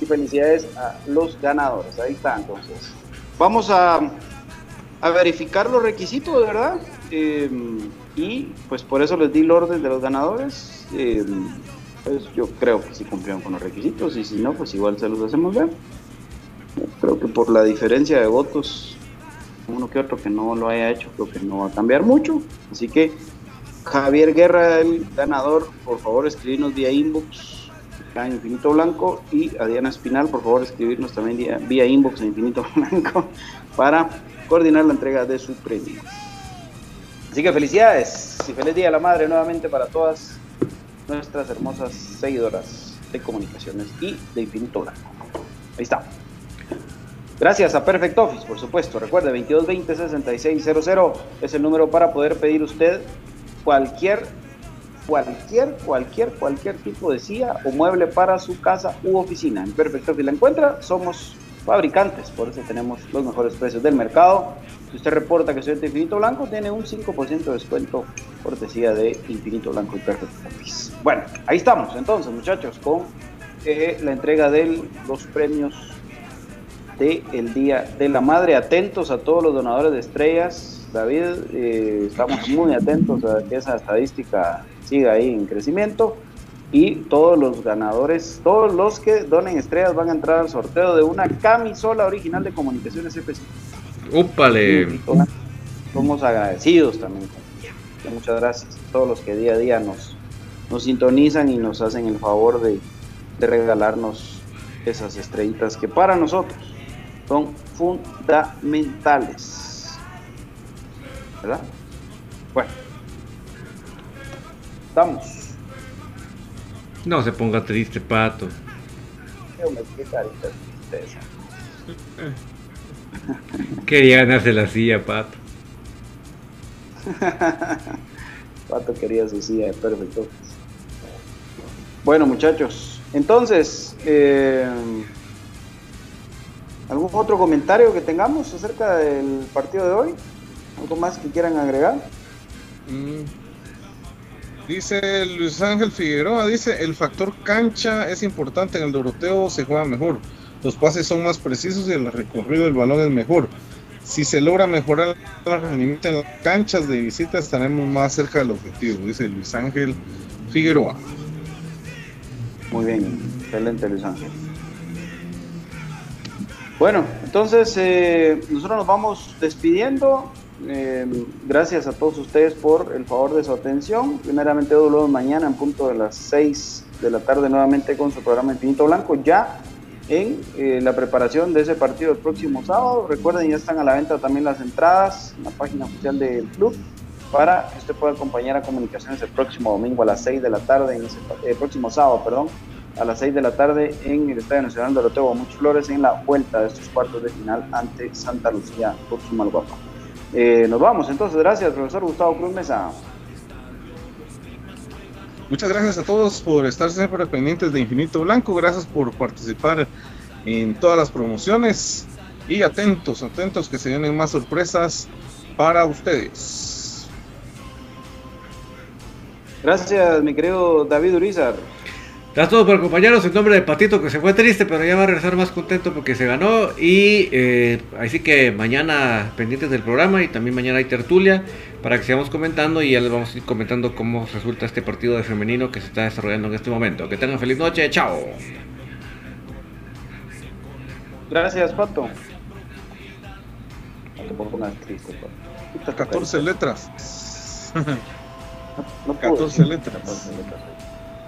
y felicidades a los ganadores. Ahí está, entonces. Vamos a, a verificar los requisitos, ¿verdad? Em, y pues por eso les di el orden de los ganadores. Em, pues yo creo que sí cumplieron con los requisitos y si no, pues igual se los hacemos ver. Creo que por la diferencia de votos, uno que otro que no lo haya hecho, creo que no va a cambiar mucho. Así que Javier Guerra, el ganador, por favor escribirnos vía inbox en Infinito Blanco y a Diana Espinal, por favor, escribirnos también vía, inbox en Infinito Blanco para coordinar la entrega de su premio. Así que felicidades y feliz Día de la Madre nuevamente para todas nuestras hermosas seguidoras de comunicaciones y de Infinito Blanco. Ahí está. Gracias a Perfect Office, por supuesto. Recuerde, 2220-6600 es el número para poder pedir usted cualquier, cualquier, cualquier, cualquier tipo de silla o mueble para su casa u oficina. En Perfect Office la encuentra. Somos fabricantes, por eso tenemos los mejores precios del mercado. Si usted reporta que soy de Infinito Blanco, tiene un 5% de descuento cortesía de Infinito Blanco y Perfect. Bueno, ahí estamos entonces, muchachos, con eh, la entrega de los premios del el Día de la Madre. Atentos a todos los donadores de estrellas. David, eh, estamos muy atentos a que esa estadística siga ahí en crecimiento. Y todos los ganadores, todos los que donen estrellas van a entrar al sorteo de una camisola original de Comunicaciones FC. ¡Úpale! Somos agradecidos también. Muchas gracias a todos los que día a día nos, nos sintonizan y nos hacen el favor de, de regalarnos esas estrellitas que para nosotros son fundamentales. ¿Verdad? Bueno, estamos. No se ponga triste, pato. Quería ganarse la silla, pato. pato quería su silla, perfecto. Bueno, muchachos, entonces, eh, ¿algún otro comentario que tengamos acerca del partido de hoy? ¿Algo más que quieran agregar? Mm. Dice Luis Ángel Figueroa, dice, el factor cancha es importante, en el Doroteo se juega mejor, los pases son más precisos y el recorrido del balón es mejor. Si se logra mejorar el rendimiento en las canchas de visita estaremos más cerca del objetivo, dice Luis Ángel Figueroa. Muy bien, excelente Luis Ángel. Bueno, entonces eh, nosotros nos vamos despidiendo. Eh, gracias a todos ustedes por el favor de su atención. Primeramente, luego mañana en punto de las 6 de la tarde nuevamente con su programa Infinito Blanco, ya en eh, la preparación de ese partido el próximo sábado. Recuerden, ya están a la venta también las entradas en la página oficial del club para que usted pueda acompañar a comunicaciones el próximo domingo a las 6 de la tarde, en ese, el próximo sábado, perdón, a las 6 de la tarde en el Estadio Nacional de Doroteo Muchos Flores en la vuelta de estos cuartos de final ante Santa Lucía por Sumalguapa. Eh, nos vamos entonces, gracias profesor Gustavo Cruz Mesa. Muchas gracias a todos por estar siempre pendientes de Infinito Blanco, gracias por participar en todas las promociones y atentos, atentos que se vienen más sorpresas para ustedes. Gracias mi querido David Urizar. Gracias a todos por acompañarnos en nombre de Patito que se fue triste, pero ya va a regresar más contento porque se ganó. Y eh, así que mañana pendientes del programa y también mañana hay tertulia para que sigamos comentando y ya les vamos a ir comentando cómo resulta este partido de femenino que se está desarrollando en este momento. Que tengan feliz noche, chao. Gracias, Pato. No triste, Pato. 14 letras. No, 14 letras.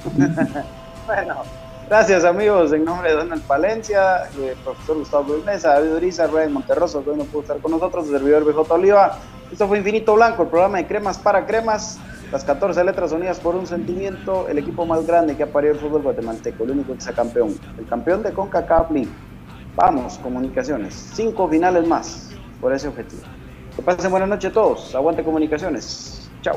Bueno, gracias amigos, en nombre de Donald Palencia, profesor Gustavo Mesa, David Uriza, Ryan Monterroso, que hoy no pudo estar con nosotros, el servidor BJ Oliva. Esto fue Infinito Blanco, el programa de cremas para cremas, las 14 letras unidas por un sentimiento, el equipo más grande que ha parido el fútbol guatemalteco, el único que sea campeón, el campeón de CONCACAF League. Vamos, comunicaciones, cinco finales más por ese objetivo. Que pasen buena noche a todos, aguante comunicaciones, chao.